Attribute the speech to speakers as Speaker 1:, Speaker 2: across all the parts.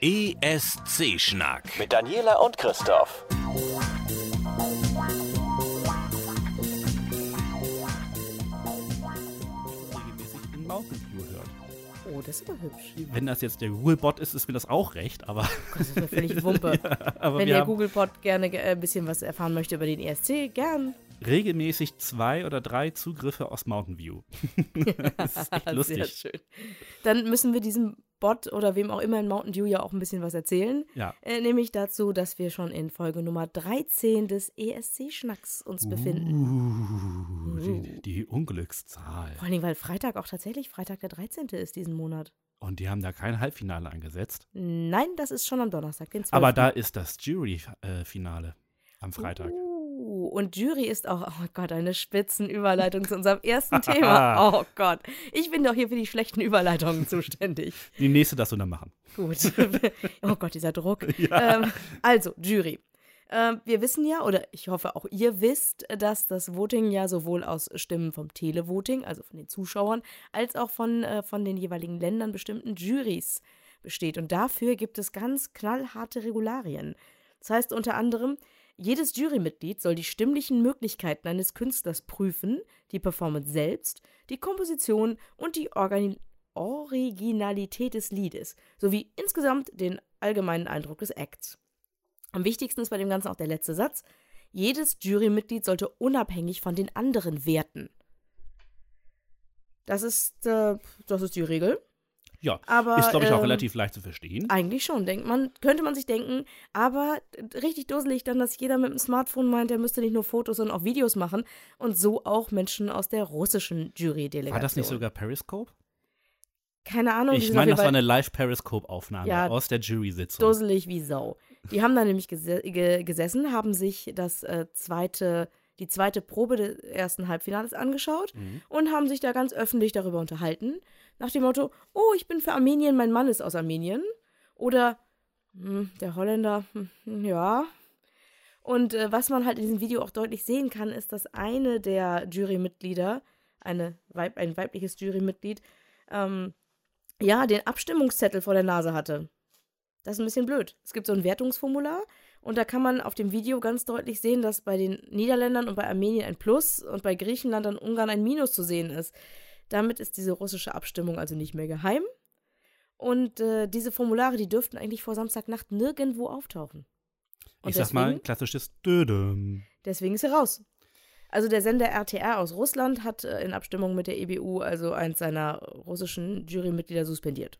Speaker 1: ESC-Schnack.
Speaker 2: Mit Daniela und Christoph.
Speaker 3: regelmäßig in Mountain View hört.
Speaker 4: Oh, das ist aber hübsch.
Speaker 3: Wenn das jetzt der Google-Bot ist, ist mir das auch recht, aber,
Speaker 4: Das ist mir völlig Wumpe.
Speaker 3: aber
Speaker 4: Wenn der
Speaker 3: haben
Speaker 4: Googlebot gerne äh, ein bisschen was erfahren möchte über den ESC, gern.
Speaker 3: Regelmäßig zwei oder drei Zugriffe aus Mountain View. das ist echt
Speaker 4: Sehr
Speaker 3: lustig.
Speaker 4: schön. Dann müssen wir diesem Bot oder wem auch immer in Mountain Dew ja auch ein bisschen was erzählen.
Speaker 3: Ja.
Speaker 4: Äh, nämlich dazu, dass wir schon in Folge Nummer 13 des ESC-Schnacks uns befinden.
Speaker 3: Uh, die, die Unglückszahl.
Speaker 4: Vor allem, weil Freitag auch tatsächlich Freitag der 13. ist diesen Monat.
Speaker 3: Und die haben da kein Halbfinale angesetzt.
Speaker 4: Nein, das ist schon am Donnerstag, den 12.
Speaker 3: Aber da ist das Jury-Finale am Freitag.
Speaker 4: Uh, und Jury ist auch, oh Gott, eine Spitzenüberleitung zu unserem ersten Thema. Oh Gott, ich bin doch hier für die schlechten Überleitungen zuständig.
Speaker 3: Die nächste darfst du dann machen.
Speaker 4: Gut. oh Gott, dieser Druck. Ähm, also, Jury. Ähm, wir wissen ja, oder ich hoffe auch ihr wisst, dass das Voting ja sowohl aus Stimmen vom Televoting, also von den Zuschauern, als auch von, äh, von den jeweiligen Ländern bestimmten Juries besteht. Und dafür gibt es ganz knallharte Regularien. Das heißt unter anderem, jedes Jurymitglied soll die stimmlichen Möglichkeiten eines Künstlers prüfen, die Performance selbst, die Komposition und die Organi Originalität des Liedes, sowie insgesamt den allgemeinen Eindruck des Acts. Am wichtigsten ist bei dem Ganzen auch der letzte Satz. Jedes Jurymitglied sollte unabhängig von den anderen werten. Das ist, äh, das ist die Regel.
Speaker 3: Ja,
Speaker 4: Aber,
Speaker 3: ist, glaube ich, auch
Speaker 4: ähm,
Speaker 3: relativ leicht zu verstehen.
Speaker 4: Eigentlich schon, denkt man, könnte man sich denken, aber richtig dusselig dann, dass jeder mit dem Smartphone meint, er müsste nicht nur Fotos, sondern auch Videos machen und so auch Menschen aus der russischen Jurydelegation.
Speaker 3: War das nicht sogar Periscope?
Speaker 4: Keine Ahnung.
Speaker 3: Ich meine, das war eine Live-Periscope-Aufnahme
Speaker 4: Ja,
Speaker 3: aus der Jury-Sitzung.
Speaker 4: Dusselig wie Sau. Die haben da nämlich gese ge gesessen, haben sich das äh, zweite, die zweite Probe des ersten Halbfinales angeschaut
Speaker 3: Mhm.
Speaker 4: und haben sich da ganz öffentlich darüber unterhalten. Nach dem Motto, oh, ich bin für Armenien, mein Mann ist aus Armenien. Oder, hm, der Holländer, hm, ja. Und äh, was man halt in diesem Video auch deutlich sehen kann, ist, dass eine der Jurymitglieder, eine Weib, ein weibliches Jurymitglied, ähm, ja, den Abstimmungszettel vor der Nase hatte. Das ist ein bisschen blöd. Es gibt so ein Wertungsformular und da kann man auf dem Video ganz deutlich sehen, dass bei den Niederländern und bei Armenien ein Plus und bei Griechenland und Ungarn ein Minus zu sehen ist. Damit ist diese russische Abstimmung also nicht mehr geheim. Und äh, diese Formulare, die dürften eigentlich vor Samstagnacht nirgendwo auftauchen. Und
Speaker 3: ich sag mal,
Speaker 4: deswegen-
Speaker 3: klassisches Dödem.
Speaker 4: Deswegen ist er raus. Also der Sender RTR aus Russland hat äh, in Abstimmung mit der EBU also eins seiner russischen Jurymitglieder suspendiert.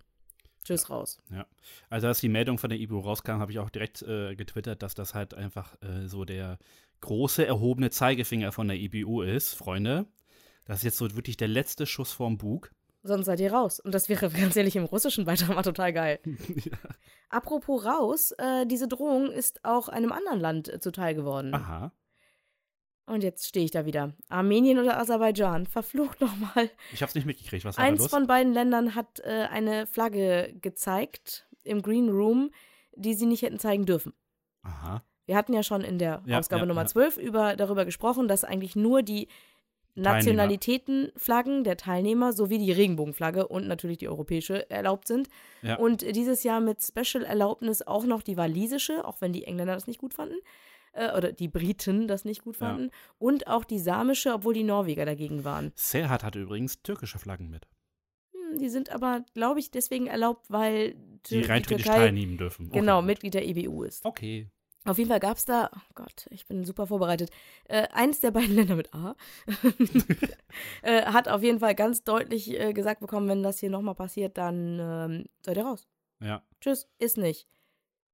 Speaker 4: Tschüss raus.
Speaker 3: Ja. Also als die Meldung von der IBU rauskam, habe ich auch direkt äh, getwittert, dass das halt einfach äh, so der große erhobene Zeigefinger von der IBU ist, Freunde. Das ist jetzt so wirklich der letzte Schuss vorm Bug.
Speaker 4: Sonst seid ihr raus. Und das wäre ganz ehrlich im russischen Beitrag mal total geil. Apropos raus, äh, diese Drohung ist auch einem anderen Land äh, zuteil geworden.
Speaker 3: Aha.
Speaker 4: Und jetzt stehe ich da wieder. Armenien oder Aserbaidschan? Verflucht nochmal.
Speaker 3: Ich habe es nicht mitgekriegt. Was war da
Speaker 4: Eins
Speaker 3: los?
Speaker 4: von beiden Ländern hat äh, eine Flagge gezeigt im Green Room, die sie nicht hätten zeigen dürfen.
Speaker 3: Aha.
Speaker 4: Wir hatten ja schon in der
Speaker 3: Ja,
Speaker 4: Ausgabe
Speaker 3: ja,
Speaker 4: Nummer
Speaker 3: ja.
Speaker 4: 12 über, darüber gesprochen, dass eigentlich nur die Nationalitätenflaggen der Teilnehmer sowie die Regenbogenflagge und natürlich die europäische erlaubt sind.
Speaker 3: Ja.
Speaker 4: Und dieses Jahr mit Special-Erlaubnis auch noch die walisische, auch wenn die Engländer das nicht gut fanden. Äh, oder die Briten das nicht gut
Speaker 3: Ja.
Speaker 4: fanden. Und auch die samische, obwohl die Norweger dagegen waren.
Speaker 3: Serhat hatte übrigens türkische Flaggen mit,
Speaker 4: Hm, die sind aber, glaube ich, deswegen erlaubt, weil
Speaker 3: die
Speaker 4: Tür-
Speaker 3: rein theoretisch teilnehmen dürfen. Okay,
Speaker 4: genau
Speaker 3: gut.
Speaker 4: Mitglied der EBU ist.
Speaker 3: Okay.
Speaker 4: Auf jeden Fall gab es da, oh Gott, ich bin super vorbereitet, äh, eins der beiden Länder mit A äh, hat auf jeden Fall ganz deutlich äh, gesagt bekommen, wenn das hier nochmal passiert, dann ähm, seid ihr raus.
Speaker 3: Ja.
Speaker 4: Tschüss, ist nicht.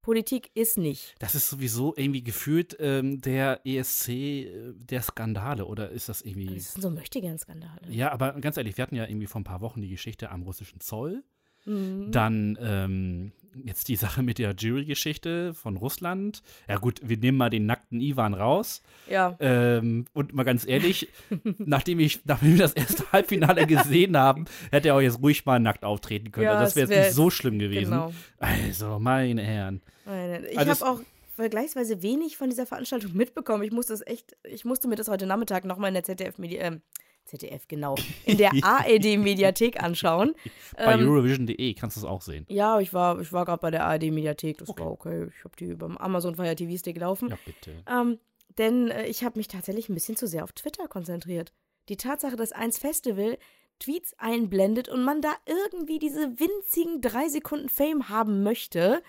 Speaker 4: Politik ist nicht.
Speaker 3: Das ist sowieso irgendwie gefühlt ähm, der ESC äh, der Skandale, oder ist das irgendwie.
Speaker 4: Das sind so Möchtegern-Skandale.
Speaker 3: Ja, aber ganz ehrlich, wir hatten ja irgendwie vor ein paar Wochen die Geschichte am russischen Zoll.
Speaker 4: Mhm.
Speaker 3: Dann ähm, jetzt die Sache mit der Jury-Geschichte von Russland. Ja gut, wir nehmen mal den nackten Ivan raus.
Speaker 4: Ja,
Speaker 3: Ähm, und mal ganz ehrlich, nachdem, ich, nachdem wir das erste Halbfinale gesehen haben, hätte er auch jetzt ruhig mal nackt auftreten können.
Speaker 4: Ja,
Speaker 3: also das wäre
Speaker 4: wär-
Speaker 3: jetzt nicht so schlimm gewesen.
Speaker 4: genau.
Speaker 3: Also, meine Herren.
Speaker 4: Meine- Ich
Speaker 3: Also
Speaker 4: habe auch vergleichsweise wenig von dieser Veranstaltung mitbekommen. Ich musste es echt, ich musste mir das heute Nachmittag nochmal in der ZDF Medi ähm, ZDF, genau, in der ARD-Mediathek anschauen.
Speaker 3: Bei
Speaker 4: Ähm,
Speaker 3: Eurovision.de kannst du es auch sehen.
Speaker 4: Ja, ich war, ich war gerade bei der ARD-Mediathek, das
Speaker 3: Okay.
Speaker 4: war okay. Ich habe die beim Amazon Fire TV Stick laufen.
Speaker 3: Ja, bitte.
Speaker 4: Ähm, denn äh, ich habe mich tatsächlich ein bisschen zu sehr auf Twitter konzentriert. Die Tatsache, dass eins Festival Tweets einblendet und man da irgendwie diese winzigen drei Sekunden Fame haben möchte,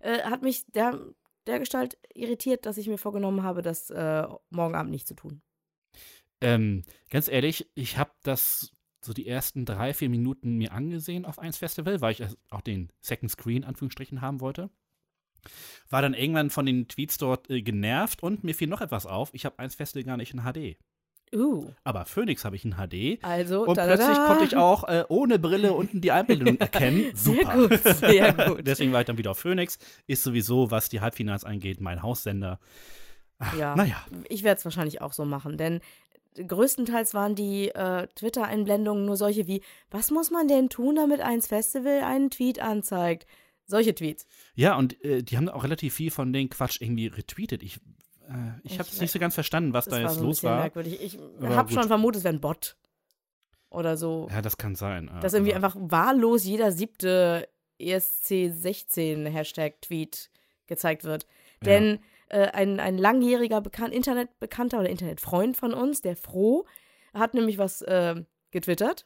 Speaker 4: äh, hat mich der, der Gestalt irritiert, dass ich mir vorgenommen habe, das äh, morgen Abend nicht zu tun.
Speaker 3: Ähm, ganz ehrlich, ich habe das so die ersten drei, vier Minuten mir angesehen auf eins Festival, weil ich auch den Second Screen Anführungsstrichen haben wollte. War dann irgendwann von den Tweets dort äh, genervt und mir fiel noch etwas auf. Ich habe eins Festival gar nicht in HD.
Speaker 4: Uh,
Speaker 3: Aber Phoenix habe ich in HD.
Speaker 4: also
Speaker 3: Und
Speaker 4: tada.
Speaker 3: plötzlich konnte ich auch äh, ohne Brille unten die Einblendung erkennen.
Speaker 4: Sehr
Speaker 3: Super.
Speaker 4: gut, sehr gut.
Speaker 3: Deswegen war ich dann wieder auf Phoenix. Ist sowieso, was die Halbfinals angeht, mein Haussender.
Speaker 4: Ja.
Speaker 3: Naja,
Speaker 4: Ich werde es wahrscheinlich auch so machen, denn größtenteils waren die äh, Twitter-Einblendungen nur solche wie, was muss man denn tun, damit eins Festival einen Tweet anzeigt? Solche Tweets.
Speaker 3: Ja, und äh, die haben auch relativ viel von den Quatsch irgendwie retweetet. Ich, äh, ich habe
Speaker 4: Ich
Speaker 3: es nicht so ganz verstanden, was da
Speaker 4: war
Speaker 3: jetzt
Speaker 4: ein
Speaker 3: los war.
Speaker 4: merkwürdig. Ich habe schon vermutet, es wäre ein Bot. Oder so.
Speaker 3: Ja, das kann sein.
Speaker 4: dass irgendwie einfach wahllos jeder siebte E ESC16-Hashtag-Tweet gezeigt wird. Denn äh, ein, ein langjähriger Bekan Internetbekannter oder Internetfreund von uns, der Froh, hat nämlich was äh, getwittert.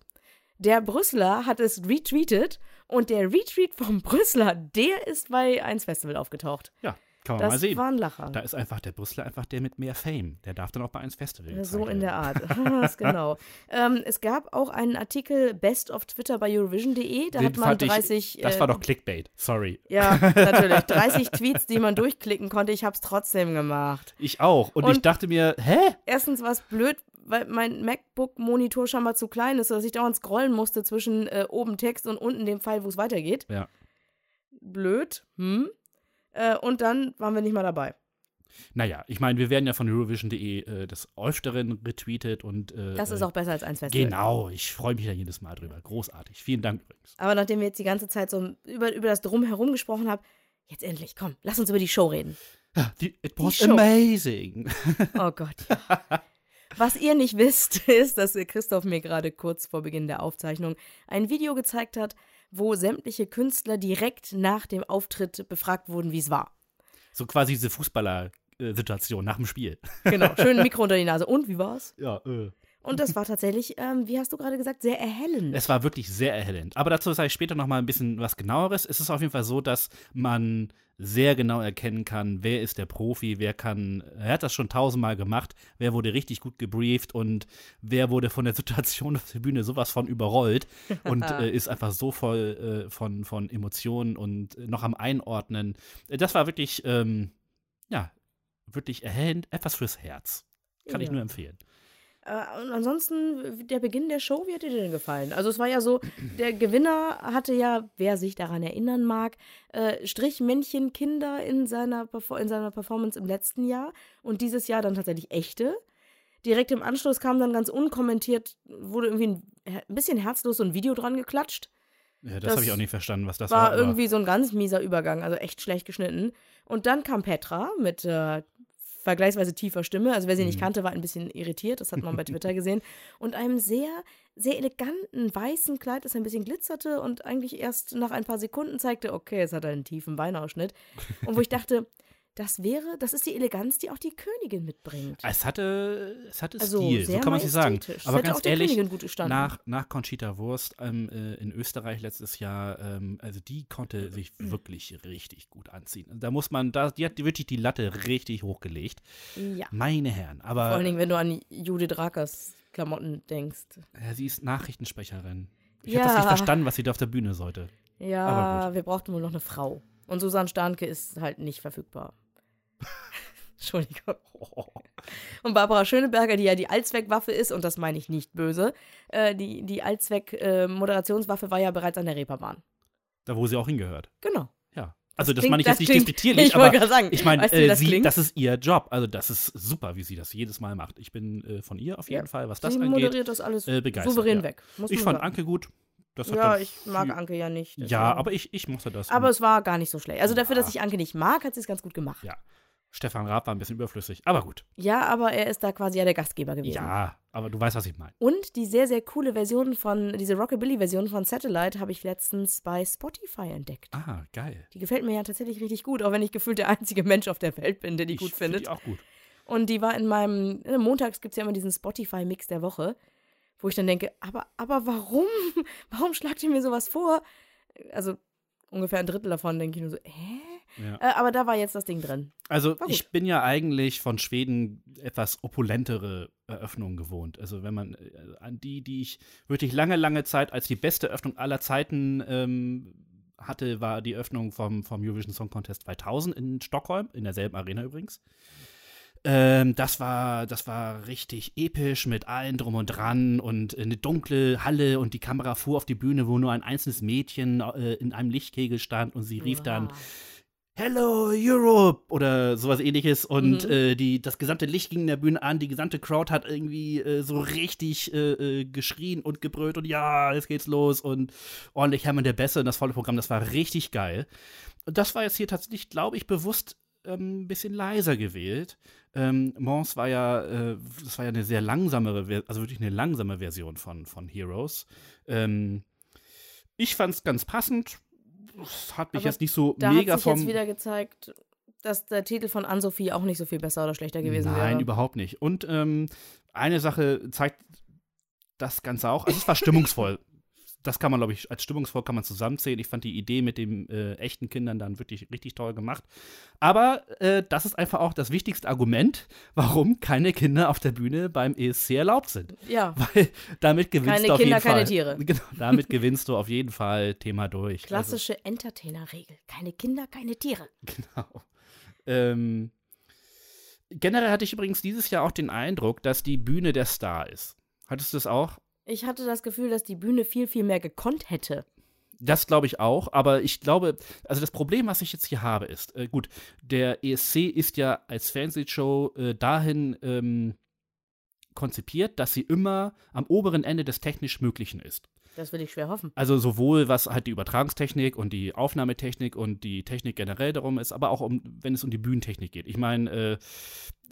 Speaker 4: Der Brüsseler hat es retweetet und der Retweet vom Brüsseler, der ist bei 1 Festival aufgetaucht.
Speaker 3: Ja, kann man mal
Speaker 4: Das
Speaker 3: sehen.
Speaker 4: war ein Lacher.
Speaker 3: Da ist einfach der Brüsseler einfach der mit mehr Fame. Der darf dann auch bei eins Festival.
Speaker 4: So in der. Art. Genau. ähm, es gab auch einen Artikel Best of Twitter bei Eurovision.de. Da
Speaker 3: Den
Speaker 4: hat man
Speaker 3: fand ich-
Speaker 4: 30.
Speaker 3: Das
Speaker 4: äh,
Speaker 3: war doch Clickbait. Sorry.
Speaker 4: Ja, natürlich. 30 Tweets, die man durchklicken konnte. Ich habe es trotzdem gemacht.
Speaker 3: Ich auch. Und,
Speaker 4: Und-
Speaker 3: ich dachte mir, hä?
Speaker 4: Erstens war es blöd, weil mein MacBook-Monitor scheinbar zu klein ist, sodass ich dauernd scrollen musste zwischen äh, oben Text und unten dem Pfeil, wo es weitergeht.
Speaker 3: Ja.
Speaker 4: Blöd. Hm? Äh, und dann waren wir nicht mal dabei.
Speaker 3: Naja, ich meine, wir werden ja von Eurovision.de äh, des Öfteren retweetet und. Äh,
Speaker 4: Das ist
Speaker 3: äh,
Speaker 4: auch besser als eins Festival.
Speaker 3: Genau, ich freue mich da jedes Mal drüber. Großartig. Vielen Dank übrigens.
Speaker 4: Aber nachdem wir jetzt die ganze Zeit so über, über das Drumherum gesprochen haben, jetzt endlich, komm, lass uns über die Show reden.
Speaker 3: Die, it was amazing.
Speaker 4: Oh Gott. Was ihr nicht wisst, ist, dass Christoph mir gerade kurz vor Beginn der Aufzeichnung ein Video gezeigt hat, wo sämtliche Künstler direkt nach dem Auftritt befragt wurden, wie es war.
Speaker 3: So quasi diese Fußballer-Situation nach dem Spiel.
Speaker 4: Genau, schön Mikro unter die Nase. Und wie war's?
Speaker 3: Ja, äh.
Speaker 4: Und das war tatsächlich, ähm, wie hast du gerade gesagt, sehr erhellend.
Speaker 3: Es war wirklich sehr erhellend. Aber dazu sage ich später noch mal ein bisschen was genaueres. Es ist auf jeden Fall so, dass man sehr genau erkennen kann, wer ist der Profi, wer kann, er hat das schon tausendmal gemacht, wer wurde richtig gut gebrieft und wer wurde von der Situation auf der Bühne sowas von überrollt und äh, ist einfach so voll äh, von, von Emotionen und äh, noch am Einordnen. Äh, Das war wirklich, ähm, ja, wirklich erhellend, etwas fürs Herz. Kann ich
Speaker 4: Ja.
Speaker 3: nur empfehlen.
Speaker 4: Äh, und ansonsten, der Beginn der Show, wie hat dir denn gefallen? Also es war ja so, der Gewinner hatte ja, wer sich daran erinnern mag, äh, Strichmännchen Kinder in seiner, in seiner Performance im letzten Jahr und dieses Jahr dann tatsächlich echte. Direkt im Anschluss kam dann ganz unkommentiert, wurde irgendwie ein, ein bisschen herzlos so ein Video dran geklatscht.
Speaker 3: Ja, das,
Speaker 4: Das
Speaker 3: habe ich auch nicht verstanden, was das war.
Speaker 4: war irgendwie so ein ganz mieser Übergang, also echt schlecht geschnitten. Und dann kam Petra mit äh, vergleichsweise tiefer Stimme. Also wer sie nicht
Speaker 3: Mhm.
Speaker 4: kannte, war ein bisschen irritiert. Das hat man bei Twitter gesehen. Und einem sehr, sehr eleganten weißen Kleid, das ein bisschen glitzerte und eigentlich erst nach ein paar Sekunden zeigte, okay, es hat einen tiefen Beinausschnitt. Und wo ich dachte, das wäre, das ist die Eleganz, die auch die Königin mitbringt.
Speaker 3: Es hatte, es hatte
Speaker 4: Also
Speaker 3: Stil, so kann man sich sagen. Aber ganz ehrlich, nach, nach Conchita Wurst ähm, äh, in Österreich letztes Jahr, ähm, also die konnte sich wirklich richtig gut anziehen. Da muss man, da, die hat wirklich die Latte richtig hochgelegt.
Speaker 4: ja.
Speaker 3: Meine Herren,
Speaker 4: Vor
Speaker 3: aber
Speaker 4: allen Dingen, wenn du an Judith Rakers Klamotten denkst.
Speaker 3: ja, sie ist Nachrichtensprecherin. Ich
Speaker 4: Ja.
Speaker 3: habe das nicht verstanden, was sie da auf der Bühne sollte.
Speaker 4: Ja, wir brauchten wohl noch eine Frau. Und Susanne Starnke ist halt nicht verfügbar. Entschuldigung. Und Barbara Schöneberger, die ja die Allzweckwaffe ist, und das meine ich nicht böse, äh, die, die Allzweck-Moderationswaffe war ja bereits an der Reeperbahn.
Speaker 3: Da, wo sie auch hingehört.
Speaker 4: Genau.
Speaker 3: Ja. Also das,
Speaker 4: klingt-
Speaker 3: meine ich
Speaker 4: das
Speaker 3: jetzt nicht
Speaker 4: klingt-
Speaker 3: despektierlich,
Speaker 4: ich
Speaker 3: aber
Speaker 4: sagen,
Speaker 3: ich meine,
Speaker 4: weißt du,
Speaker 3: äh,
Speaker 4: das
Speaker 3: sie, das ist ihr Job. Also das ist super, wie sie das jedes Mal macht. Ich bin äh, von ihr auf jeden
Speaker 4: Ja.
Speaker 3: Fall, was das
Speaker 4: Sie
Speaker 3: angeht.
Speaker 4: moderiert das alles
Speaker 3: äh, begeistert,
Speaker 4: souverän
Speaker 3: ja.
Speaker 4: weg.
Speaker 3: Ich fand
Speaker 4: sagen.
Speaker 3: Anke gut. Das
Speaker 4: Ja, ich mag Anke ja nicht.
Speaker 3: Ja,
Speaker 4: deswegen.
Speaker 3: aber ich, ich mochte das.
Speaker 4: Aber es war gar nicht so schlecht. Also dafür, dass
Speaker 3: Ja.
Speaker 4: ich Anke nicht mag, hat sie es ganz gut gemacht.
Speaker 3: Ja. Stefan Raab war ein bisschen überflüssig, aber gut.
Speaker 4: Ja, aber er ist da quasi ja der Gastgeber gewesen.
Speaker 3: Ja, aber du weißt, was ich meine.
Speaker 4: Und die sehr, sehr coole Version von, diese Rockabilly-Version von Satellite habe ich letztens bei Spotify entdeckt.
Speaker 3: Ah, geil.
Speaker 4: Die gefällt mir ja tatsächlich richtig gut, auch wenn ich gefühlt der einzige Mensch auf der Welt bin, der die
Speaker 3: ich
Speaker 4: gut
Speaker 3: find
Speaker 4: findet.
Speaker 3: Die auch gut.
Speaker 4: Und die war in meinem, äh, montags gibt es ja immer diesen Spotify-Mix der Woche, wo ich dann denke, aber, aber warum? Warum schlagt ihr mir sowas vor? Also ungefähr ein Drittel davon denke ich nur so, hä?
Speaker 3: Ja.
Speaker 4: Äh, aber da war jetzt das Ding drin.
Speaker 3: Also ich bin ja eigentlich von Schweden etwas opulentere Eröffnungen gewohnt. Also wenn man äh, an die, die ich wirklich lange, lange Zeit als die beste Eröffnung aller Zeiten ähm, hatte, war die Eröffnung vom, vom Eurovision Song Contest 2000 in Stockholm, in derselben Arena übrigens. Ähm, das war, das war richtig episch mit allen drum und dran und eine dunkle Halle und die Kamera fuhr auf die Bühne, wo nur ein einzelnes Mädchen äh, in einem Lichtkegel stand und sie rief dann, Hello Europe oder sowas ähnliches und
Speaker 4: Mhm.
Speaker 3: äh, die, das gesamte Licht ging in der Bühne an, die gesamte Crowd hat irgendwie äh, so richtig äh, äh, geschrien und gebrüllt und ja, jetzt geht's los und ordentlich Hermann der Beste und das volle Programm, das war richtig geil. Und das war jetzt hier tatsächlich, glaube ich, bewusst ähm, ein bisschen leiser gewählt. Ähm, Mons war ja, äh, das war ja eine sehr langsamere, also wirklich eine langsame Version von, von Heroes. Ähm, ich fand's ganz passend. Es hat mich
Speaker 4: Aber
Speaker 3: jetzt nicht so
Speaker 4: Da
Speaker 3: mega
Speaker 4: hat sich
Speaker 3: vom.
Speaker 4: jetzt wieder gezeigt, dass der Titel von Ann-Sophie auch nicht so viel besser oder schlechter gewesen
Speaker 3: Nein,
Speaker 4: wäre.
Speaker 3: überhaupt nicht. Und ähm, eine Sache zeigt das Ganze auch. Also es war stimmungsvoll. Das kann man, glaube ich, als stimmungsvoll kann man zusammenzählen. Ich fand die Idee mit den äh, echten Kindern dann wirklich richtig toll gemacht. Aber äh, das ist einfach auch das wichtigste Argument, warum keine Kinder auf der Bühne beim ESC erlaubt sind.
Speaker 4: Ja,
Speaker 3: Weil damit gewinnst
Speaker 4: Keine
Speaker 3: du auf
Speaker 4: Kinder,
Speaker 3: jeden Fall.
Speaker 4: keine Tiere.
Speaker 3: Genau, damit gewinnst du auf jeden Fall Thema durch. Also,
Speaker 4: klassische Entertainer-Regel. Keine Kinder, keine Tiere.
Speaker 3: Genau. Ähm, generell hatte ich übrigens dieses Jahr auch den Eindruck, dass die Bühne der Star ist. Hattest du das auch?
Speaker 4: Ich hatte das Gefühl, dass die Bühne viel, viel mehr gekonnt hätte.
Speaker 3: Das glaube ich auch, aber ich glaube, also das Problem, was ich jetzt hier habe, ist, äh, gut, der ESC ist ja als Fernsehshow äh, dahin ähm, konzipiert, dass sie immer am oberen Ende des technisch Möglichen ist.
Speaker 4: Das will ich schwer hoffen.
Speaker 3: Also sowohl was halt die Übertragungstechnik und die Aufnahmetechnik und die Technik generell darum ist, aber auch um, wenn es um die Bühnentechnik geht. Ich meine, äh,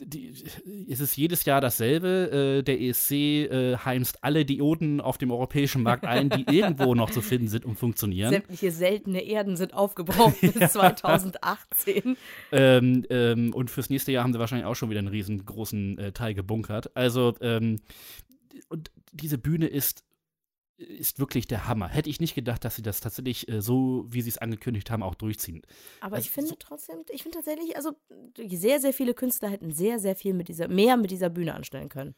Speaker 3: die, es ist jedes Jahr dasselbe. Äh, der ESC äh, heimst alle Dioden auf dem europäischen Markt ein, die irgendwo noch zu finden sind und funktionieren.
Speaker 4: Sämtliche seltene Erden sind aufgebraucht bis 2018.
Speaker 3: Ähm, ähm, und fürs nächste Jahr haben sie wahrscheinlich auch schon wieder einen riesengroßen äh, Teil gebunkert. Also, ähm, und diese Bühne ist, ist wirklich der Hammer. Hätte ich nicht gedacht, dass sie das tatsächlich äh, so, wie sie es angekündigt haben, auch durchziehen.
Speaker 4: Aber
Speaker 3: Also
Speaker 4: ich finde
Speaker 3: so-
Speaker 4: trotzdem, ich finde tatsächlich, also sehr, sehr viele Künstler hätten sehr, sehr viel mit dieser, mehr mit dieser Bühne anstellen können.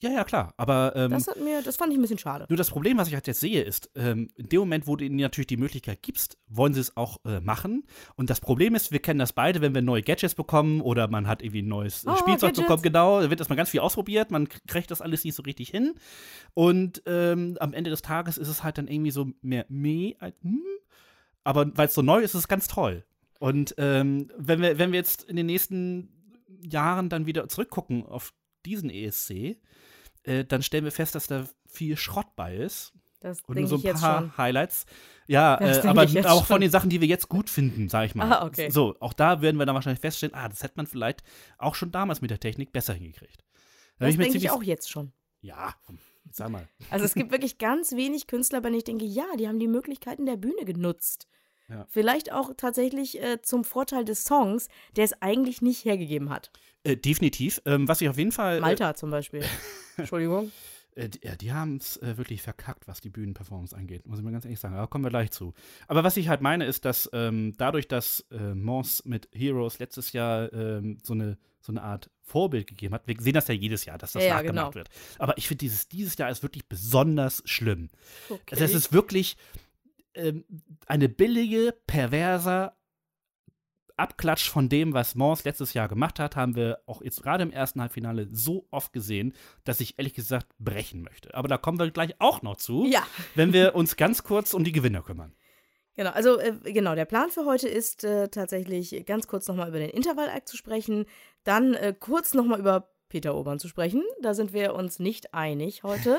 Speaker 3: Ja, ja, klar. Aber ähm,
Speaker 4: Das hat mir, das fand ich ein bisschen schade.
Speaker 3: Nur das Problem, was ich halt jetzt sehe, ist, ähm, in dem Moment, wo du ihnen natürlich die Möglichkeit gibst, wollen sie es auch äh, machen. Und das Problem ist, wir kennen das beide, wenn wir neue Gadgets bekommen oder man hat irgendwie ein neues
Speaker 4: Oh,
Speaker 3: Spielzeug
Speaker 4: Gadgets.
Speaker 3: bekommen, genau, da wird erstmal ganz viel ausprobiert, man kriegt das alles nicht so richtig hin. Und ähm, am Ende des Tages ist es halt dann irgendwie so mehr meh als hm. Aber weil es so neu ist, ist es ganz toll. Und ähm, wenn wir, wenn wir jetzt in den nächsten Jahren dann wieder zurückgucken auf diesen ESC, äh, dann stellen wir fest, dass da viel Schrott bei ist.
Speaker 4: Das
Speaker 3: Und nur so ein paar. Highlights. Ja, äh, aber auch
Speaker 4: schon.
Speaker 3: von den Sachen, die wir jetzt gut finden, sag ich mal.
Speaker 4: Ah, okay.
Speaker 3: So, auch da werden wir dann wahrscheinlich feststellen, ah, das hätte man vielleicht auch schon damals mit der Technik besser hingekriegt. Da
Speaker 4: Das denke ich auch jetzt schon.
Speaker 3: Ja, sag mal.
Speaker 4: Also es gibt wirklich ganz wenig Künstler, bei denen ich denke, ja, die haben die Möglichkeiten der Bühne genutzt.
Speaker 3: Ja.
Speaker 4: Vielleicht auch tatsächlich äh, zum Vorteil des Songs, der es eigentlich nicht hergegeben hat.
Speaker 3: Äh, definitiv. Ähm, was ich auf jeden Fall.
Speaker 4: Malta zum Beispiel. Entschuldigung.
Speaker 3: Äh, die, ja, die haben es äh, wirklich verkackt, was die Bühnenperformance angeht, muss ich mal ganz ehrlich sagen. Aber kommen wir gleich zu. Aber was ich halt meine, ist, dass ähm, dadurch, dass äh, Mons mit Heroes letztes Jahr ähm, so, eine, so eine Art Vorbild gegeben hat, wir sehen das ja jedes Jahr, dass das
Speaker 4: ja,
Speaker 3: nachgemacht
Speaker 4: genau.
Speaker 3: wird. Aber ich finde, dieses, dieses Jahr ist wirklich besonders schlimm.
Speaker 4: Okay.
Speaker 3: Also es ist wirklich ähm, eine billige, perverser Abklatsch von dem, was Mons letztes Jahr gemacht hat, haben wir auch jetzt gerade im ersten Halbfinale so oft gesehen, dass ich ehrlich gesagt brechen möchte. Aber da kommen wir gleich auch noch zu,
Speaker 4: ja,
Speaker 3: wenn wir uns ganz kurz um die Gewinner kümmern.
Speaker 4: genau. Also äh, genau, der Plan für heute ist äh, tatsächlich ganz kurz nochmal über den Intervall-Act zu sprechen, dann äh, kurz nochmal über Peter Obern zu sprechen. Da sind wir uns nicht einig heute.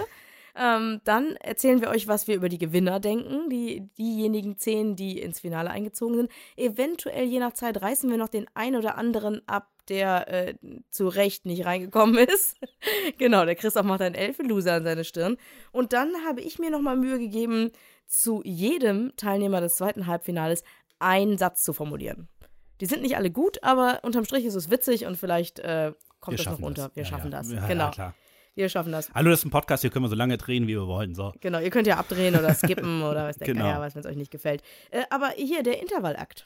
Speaker 4: Ähm, dann erzählen wir euch, was wir über die Gewinner denken, die, diejenigen zehn, die ins Finale eingezogen sind. Eventuell, je nach Zeit, reißen wir noch den ein oder anderen ab, der äh, zu Recht nicht reingekommen ist. genau, der Christoph macht einen Elfe-Loser an seine Stirn. Und dann habe ich mir nochmal Mühe gegeben, zu jedem Teilnehmer des zweiten Halbfinales einen Satz zu formulieren. Die sind nicht alle gut, aber unterm Strich ist es witzig und vielleicht äh, kommt
Speaker 3: Wir
Speaker 4: das noch unter.
Speaker 3: das.
Speaker 4: Wir
Speaker 3: Ja,
Speaker 4: schaffen
Speaker 3: ja.
Speaker 4: das.
Speaker 3: Ja,
Speaker 4: genau.
Speaker 3: klar.
Speaker 4: Wir schaffen das.
Speaker 3: Hallo, das ist ein Podcast, hier können wir so lange drehen, wie wir wollen. So.
Speaker 4: Genau, ihr könnt ja abdrehen oder skippen oder was der
Speaker 3: Genau.
Speaker 4: Geier weiß, wenn es euch nicht gefällt. Äh, aber hier, der Intervallakt.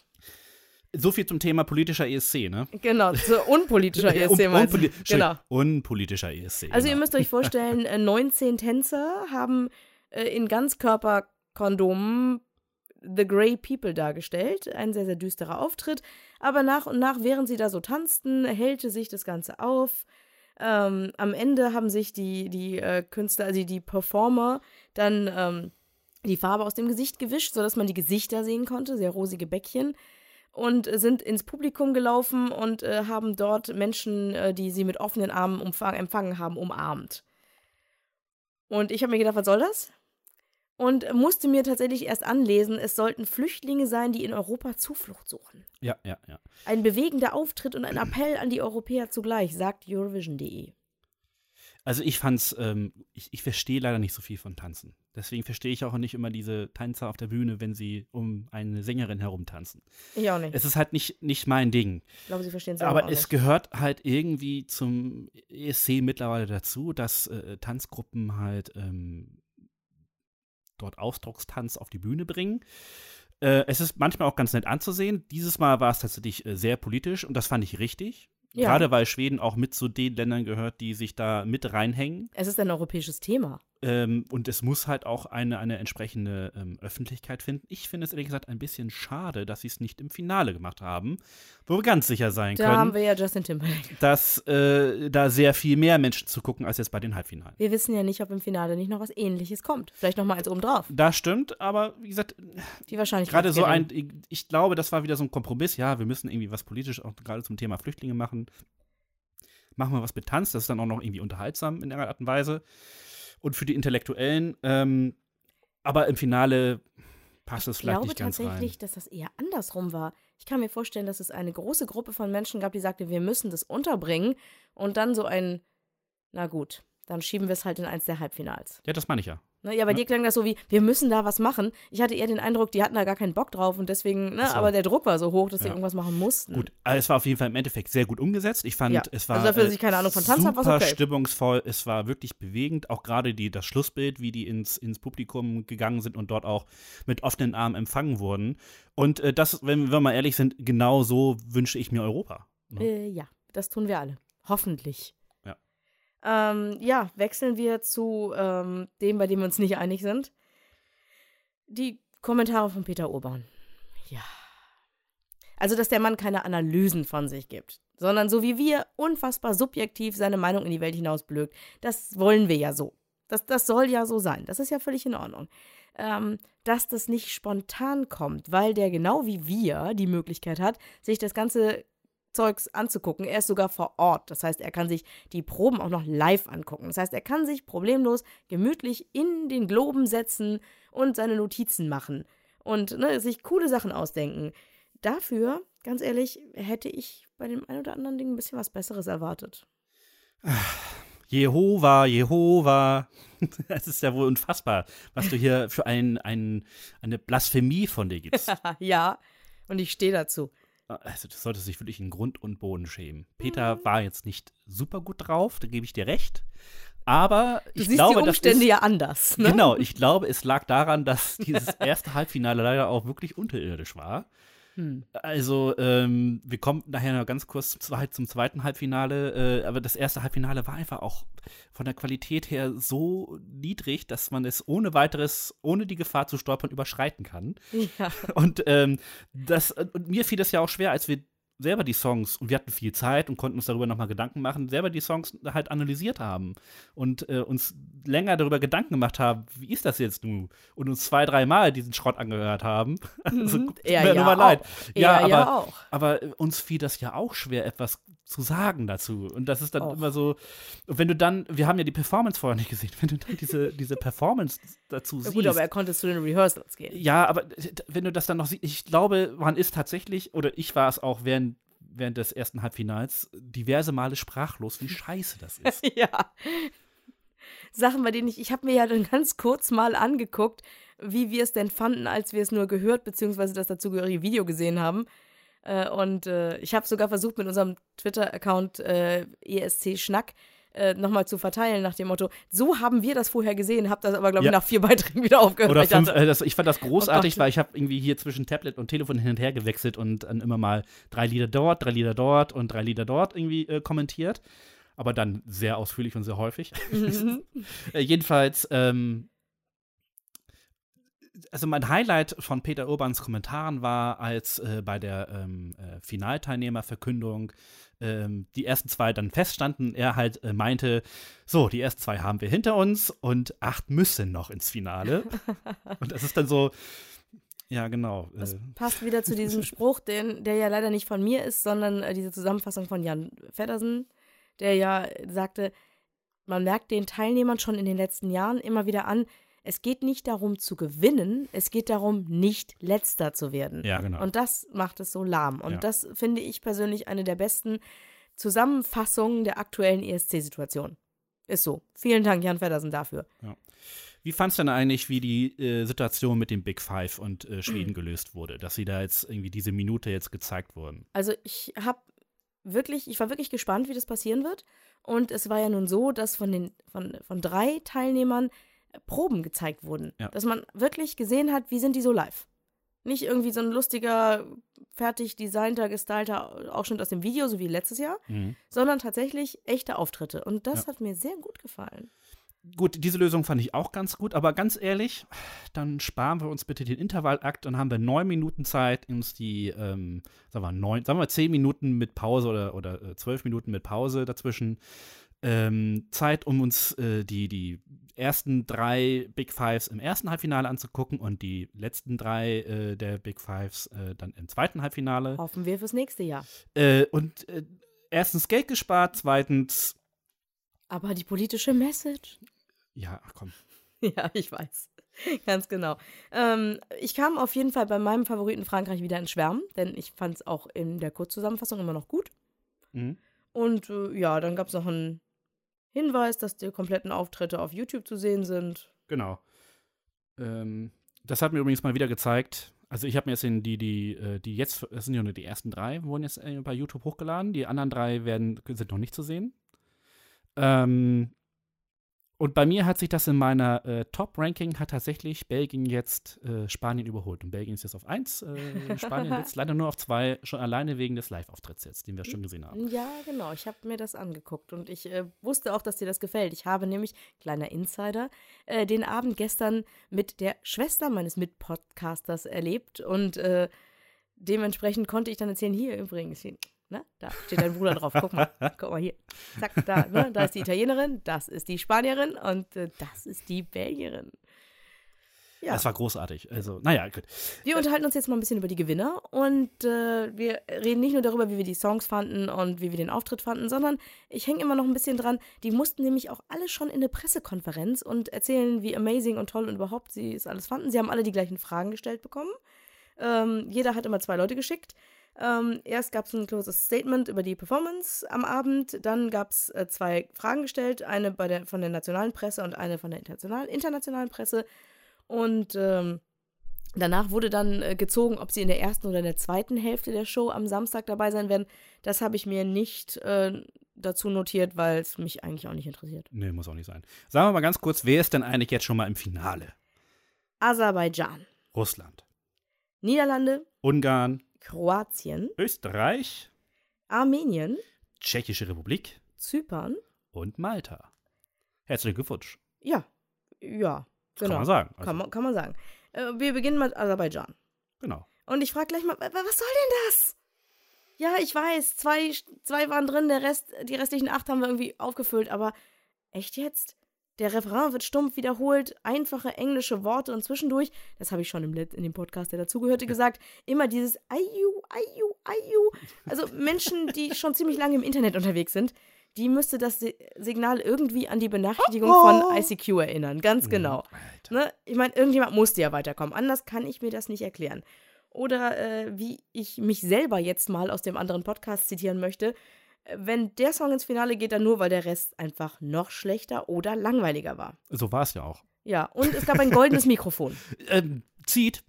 Speaker 3: So viel zum Thema politischer ESC, ne?
Speaker 4: Genau, zu unpolitischer ESC
Speaker 3: un-
Speaker 4: meinst
Speaker 3: unpoli-
Speaker 4: Genau.
Speaker 3: Unpolitischer ESC.
Speaker 4: Also ihr
Speaker 3: genau.
Speaker 4: müsst euch vorstellen, äh, 19 Tänzer haben äh, in Ganzkörperkondomen The Grey People dargestellt. Ein sehr, sehr düsterer Auftritt. Aber nach und nach, während sie da so tanzten, hellte sich das Ganze auf. Ähm, am Ende haben sich die, die äh, Künstler, also die Performer, dann ähm, die Farbe aus dem Gesicht gewischt, sodass man die Gesichter sehen konnte, sehr rosige Bäckchen. Und sind ins Publikum gelaufen und äh, haben dort Menschen, äh, die sie mit offenen Armen empfangen haben, umarmt. Und ich habe mir gedacht, was soll das? Und musste mir tatsächlich erst anlesen, es sollten Flüchtlinge sein, die in Europa Zuflucht suchen.
Speaker 3: Ja, ja, ja.
Speaker 4: Ein bewegender Auftritt und ein Appell an die Europäer zugleich, sagt Eurovision.de.
Speaker 3: Also ich fand's, ähm, ich, ich verstehe leider nicht so viel von Tanzen. Deswegen verstehe ich auch nicht immer diese Tänzer auf der Bühne, wenn sie um eine Sängerin herumtanzen.
Speaker 4: Ich auch nicht.
Speaker 3: Es ist halt nicht, nicht mein Ding.
Speaker 4: Ich glaube, sie verstehen es
Speaker 3: Aber
Speaker 4: auch
Speaker 3: es
Speaker 4: nicht.
Speaker 3: gehört halt irgendwie zum ESC mittlerweile dazu, dass äh, Tanzgruppen halt ähm, dort Ausdruckstanz auf die Bühne bringen. Äh, es ist manchmal auch ganz nett anzusehen. Dieses Mal war es tatsächlich äh, sehr politisch und das fand ich richtig.
Speaker 4: Ja.
Speaker 3: Gerade weil Schweden auch mit zu den Ländern gehört, die sich da mit reinhängen.
Speaker 4: Es ist ein europäisches Thema.
Speaker 3: Ähm, und es muss halt auch eine, eine entsprechende ähm, Öffentlichkeit finden. Ich finde es ehrlich gesagt ein bisschen schade, dass sie es nicht im Finale gemacht haben, wo wir ganz sicher sein
Speaker 4: Da
Speaker 3: können,
Speaker 4: haben wir ja Justin Timberlake.
Speaker 3: dass äh, da sehr viel mehr Menschen zu gucken als jetzt bei den Halbfinalen.
Speaker 4: Wir wissen ja nicht, ob im Finale nicht noch was ähnliches kommt. Vielleicht noch mal eins obendrauf.
Speaker 3: Das stimmt, aber wie gesagt,
Speaker 4: Die Wahrscheinlichkeit
Speaker 3: gerade so ein, ich glaube, das war wieder so ein Kompromiss. Ja, wir müssen irgendwie was politisch auch gerade zum Thema Flüchtlinge machen. Machen wir was mit Tanz, das ist dann auch noch irgendwie unterhaltsam in irgendeiner Art und Weise. Und für die Intellektuellen, ähm, aber im Finale passt es
Speaker 4: Ich
Speaker 3: vielleicht
Speaker 4: glaube
Speaker 3: nicht ganz rein.
Speaker 4: tatsächlich, dass das eher andersrum war. Ich kann mir vorstellen, dass es eine große Gruppe von Menschen gab, die sagte, wir müssen das unterbringen und dann so ein, na gut, dann schieben wir es halt in eins der Halbfinals.
Speaker 3: Ja, das meine ich ja.
Speaker 4: Ne, ja, bei
Speaker 3: Ja.
Speaker 4: dir klang das so wie, wir müssen da was machen. Ich hatte eher den Eindruck, die hatten da gar keinen Bock drauf und deswegen, ne,
Speaker 3: so.
Speaker 4: aber der Druck war so hoch, dass sie
Speaker 3: Ja.
Speaker 4: irgendwas machen mussten.
Speaker 3: Gut, also es war auf jeden Fall im Endeffekt sehr gut umgesetzt. Ich fand,
Speaker 4: Ja.
Speaker 3: es war
Speaker 4: Also dafür, dass ich keine Ahnung von Tanz hab,
Speaker 3: super
Speaker 4: okay.
Speaker 3: stimmungsvoll. Es war wirklich bewegend. Auch gerade die, das Schlussbild, wie die ins, ins Publikum gegangen sind und dort auch mit offenen Armen empfangen wurden. Und äh, das, wenn wir mal ehrlich sind, genau so wünsche ich mir Europa. Ne?
Speaker 4: Äh, ja, das tun wir alle. Hoffentlich.
Speaker 3: Ja.
Speaker 4: Ähm, ja, wechseln wir zu ähm, dem, bei dem wir uns nicht einig sind. Die Kommentare von Peter Urban. Ja. Also, dass der Mann keine Analysen von sich gibt, sondern so wie wir unfassbar subjektiv seine Meinung in die Welt hinausblökt. Das wollen wir ja so. Das, das soll ja so sein. Das ist ja völlig in Ordnung. Ähm, dass das nicht spontan kommt, weil der genau wie wir die Möglichkeit hat, sich das ganze Zeugs anzugucken. Er ist sogar vor Ort. Das heißt, er kann sich die Proben auch noch live angucken. Das heißt, er kann sich problemlos gemütlich in den Globen setzen und seine Notizen machen und ne, sich coole Sachen ausdenken. Dafür, ganz ehrlich, hätte ich bei dem ein oder anderen Ding ein bisschen was Besseres erwartet.
Speaker 3: Jehova, Jehova. Es ist ja wohl unfassbar, was du hier für ein, ein, eine Blasphemie von dir gibst.
Speaker 4: ja, und ich stehe dazu.
Speaker 3: Also, das sollte sich wirklich in Grund und Boden schämen. Peter
Speaker 4: Mhm.
Speaker 3: war jetzt nicht super gut drauf, da gebe ich dir recht. Aber
Speaker 4: Du
Speaker 3: ich
Speaker 4: siehst
Speaker 3: glaube,
Speaker 4: die
Speaker 3: das
Speaker 4: Umstände
Speaker 3: ist,
Speaker 4: ja anders. Ne?
Speaker 3: Genau, ich glaube, es lag daran, dass dieses erste Halbfinale leider auch wirklich unterirdisch war.
Speaker 4: Hm.
Speaker 3: Also, ähm, wir kommen nachher noch ganz kurz zum, zweit- zum zweiten Halbfinale, äh, aber das erste Halbfinale war einfach auch von der Qualität her so niedrig, dass man es ohne weiteres, ohne die Gefahr zu stolpern, überschreiten kann.
Speaker 4: Ja.
Speaker 3: Und ähm, das, und mir fiel das ja auch schwer, als wir selber die Songs, und wir hatten viel Zeit und konnten uns darüber nochmal Gedanken machen, selber die Songs halt analysiert haben und äh, uns länger darüber Gedanken gemacht haben, wie ist das jetzt nun? Und uns zwei, dreimal diesen Schrott angehört haben. Also,
Speaker 4: Mhm.
Speaker 3: tut
Speaker 4: Er
Speaker 3: mir
Speaker 4: ja
Speaker 3: nur mal leid.
Speaker 4: auch.
Speaker 3: Ja,
Speaker 4: Er
Speaker 3: aber,
Speaker 4: ja
Speaker 3: aber uns fiel das ja auch schwer, etwas zu sagen dazu. Und das ist dann Och. immer so, wenn du dann, wir haben ja die Performance vorher nicht gesehen, wenn du dann diese, diese Performance dazu ja, siehst.
Speaker 4: Gut, aber er konnte zu den Rehearsals gehen.
Speaker 3: Ja, aber wenn du das dann noch siehst, ich glaube, man ist tatsächlich, oder ich war es auch während, während des ersten Halbfinals, diverse Male sprachlos, wie scheiße das ist.
Speaker 4: ja. Sachen, bei denen ich, ich habe mir ja dann ganz kurz mal angeguckt, wie wir es denn fanden, als wir es nur gehört, beziehungsweise das dazugehörige Video gesehen haben. Äh, und äh, ich habe sogar versucht, mit unserem Twitter-Account äh, ESC Schnack äh, nochmal zu verteilen, nach dem Motto, so haben wir das vorher gesehen, habe das aber, glaube ich, nach vier Beiträgen wieder aufgehört.
Speaker 3: Oder fünf, ich, dachte, das, ich fand das oh großartig, oh weil ich habe irgendwie hier zwischen Tablet und Telefon hin und her gewechselt und dann immer mal drei Lieder dort, drei Lieder dort und drei Lieder dort irgendwie äh, kommentiert. Aber dann sehr ausführlich und sehr häufig. Mhm. Äh, jedenfalls, ähm, also mein Highlight von Peter Urbans Kommentaren war, als äh, bei der ähm, äh, Finalteilnehmerverkündung ähm, die ersten zwei dann feststanden, er halt äh, meinte, so, die ersten zwei haben wir hinter uns und acht müssen noch ins Finale. und das ist dann so, ja, genau.
Speaker 4: Das äh. passt wieder zu diesem Spruch, den, der ja leider nicht von mir ist, sondern äh, diese Zusammenfassung von Jan Feddersen, der ja sagte, man merkt den Teilnehmern schon in den letzten Jahren immer wieder an, es geht nicht darum zu gewinnen, es geht darum, nicht letzter zu werden.
Speaker 3: Ja, genau.
Speaker 4: Und das macht es so lahm. Und ja. das finde ich persönlich eine der besten Zusammenfassungen der aktuellen ESC-Situation. Ist so. Vielen Dank, Jan Feddersen, dafür.
Speaker 3: Ja. Wie fandst du denn eigentlich, wie die äh, Situation mit dem Big Five und äh, Schweden mhm. gelöst wurde? Dass sie da jetzt irgendwie diese Minute jetzt gezeigt wurden?
Speaker 4: Also ich habe wirklich, ich war wirklich gespannt, wie das passieren wird. Und es war ja nun so, dass von den von, von drei Teilnehmern Proben gezeigt wurden. Ja. Dass man wirklich gesehen hat, wie sind die so live. Nicht irgendwie so ein lustiger, fertig designter, gestylter Ausschnitt aus dem Video, so wie letztes Jahr, mhm. sondern tatsächlich echte Auftritte. Und das ja. hat mir sehr gut gefallen.
Speaker 3: Gut, diese Lösung fand ich auch ganz gut, aber ganz ehrlich, dann sparen wir uns bitte den Intervallakt und haben wir neun Minuten Zeit, uns die, ähm, sagen wir neun, sagen wir zehn Minuten mit Pause oder, oder äh, zwölf Minuten mit Pause dazwischen ähm, Zeit, um uns äh, die, die ersten drei Big Fives im ersten Halbfinale anzugucken und die letzten drei äh, der Big Fives äh, dann im zweiten Halbfinale.
Speaker 4: Hoffen wir fürs nächste Jahr.
Speaker 3: Äh, und äh, erstens Geld gespart, zweitens.
Speaker 4: Aber die politische Message.
Speaker 3: Ja, ach komm.
Speaker 4: ja, ich weiß. Ganz genau. Ähm, ich kam auf jeden Fall bei meinem Favoriten Frankreich wieder ins Schwärmen, denn ich fand es auch in der Kurzzusammenfassung immer noch gut. Mhm. Und äh, ja, dann gab es noch ein Hinweis, dass die kompletten Auftritte auf YouTube zu sehen sind.
Speaker 3: Genau. Ähm, das hat mir übrigens mal wieder gezeigt. Also ich habe mir jetzt in die, die, äh, die jetzt, das sind ja nur die ersten drei, wurden jetzt äh, bei YouTube hochgeladen. Die anderen drei werden, sind noch nicht zu sehen. Ähm, und bei mir hat sich das in meiner äh, Top-Ranking hat tatsächlich Belgien jetzt äh, Spanien überholt. Und Belgien ist jetzt auf 1, äh, Spanien jetzt leider nur auf 2, schon alleine wegen des Live-Auftritts jetzt, den wir schon gesehen haben.
Speaker 4: Ja, genau. Ich habe mir das angeguckt und ich äh, wusste auch, dass dir das gefällt. Ich habe nämlich, kleiner Insider, äh, den Abend gestern mit der Schwester meines Mitpodcasters erlebt und äh, dementsprechend konnte ich dann erzählen, hier übrigens, Ne? Da steht dein Bruder drauf. Guck mal, guck mal hier. Zack, da, ne? da ist die Italienerin, das ist die Spanierin und äh, das ist die Belgierin.
Speaker 3: Ja. Das war großartig. Also, naja, gut.
Speaker 4: Wir unterhalten uns jetzt mal ein bisschen über die Gewinner und äh, wir reden nicht nur darüber, wie wir die Songs fanden und wie wir den Auftritt fanden, sondern ich hänge immer noch ein bisschen dran. Die mussten nämlich auch alle schon in eine Pressekonferenz und erzählen, wie amazing und toll und überhaupt sie es alles fanden. Sie haben alle die gleichen Fragen gestellt bekommen. Ähm, jeder hat immer zwei Leute geschickt. Ähm, erst gab es ein closes Statement über die Performance am Abend, dann gab es äh, zwei Fragen gestellt, eine der, von der nationalen Presse und eine von der internationalen, internationalen Presse. Und ähm, danach wurde dann äh, gezogen, ob sie in der ersten oder in der zweiten Hälfte der Show am Samstag dabei sein werden. Das habe ich mir nicht äh, dazu notiert, weil es mich eigentlich auch nicht interessiert.
Speaker 3: Nee, muss auch nicht sein. Sagen wir mal ganz kurz, wer ist denn eigentlich jetzt schon mal im Finale?
Speaker 4: Aserbaidschan.
Speaker 3: Russland.
Speaker 4: Niederlande.
Speaker 3: Ungarn.
Speaker 4: Kroatien,
Speaker 3: Österreich,
Speaker 4: Armenien,
Speaker 3: Tschechische Republik,
Speaker 4: Zypern
Speaker 3: und Malta. Herzlichen Glückwunsch.
Speaker 4: Ja, ja,
Speaker 3: genau. Kann man sagen.
Speaker 4: Also. Kann, man, kann man sagen. Äh, wir beginnen mit Aserbaidschan.
Speaker 3: Genau.
Speaker 4: Und ich frage gleich mal, was soll denn das? Ja, ich weiß, zwei, zwei waren drin, der Rest, die restlichen acht haben wir irgendwie aufgefüllt, aber echt jetzt? Der Refrain wird stumpf wiederholt, einfache englische Worte und zwischendurch, das habe ich schon im, in dem Podcast, der dazugehörte, gesagt, immer dieses Ayu, Ayu, Ayu. Also Menschen, die schon ziemlich lange im Internet unterwegs sind, die müsste das Signal irgendwie an die Benachrichtigung oh, oh. von ICQ erinnern. Ganz mhm, genau. Ne? Ich meine, irgendjemand musste ja weiterkommen. Anders kann ich mir das nicht erklären. Oder äh, wie ich mich selber jetzt mal aus dem anderen Podcast zitieren möchte, wenn der Song ins Finale geht, dann nur, weil der Rest einfach noch schlechter oder langweiliger war.
Speaker 3: So war es ja auch.
Speaker 4: Ja, und es gab ein goldenes Mikrofon.
Speaker 3: ähm, zieht.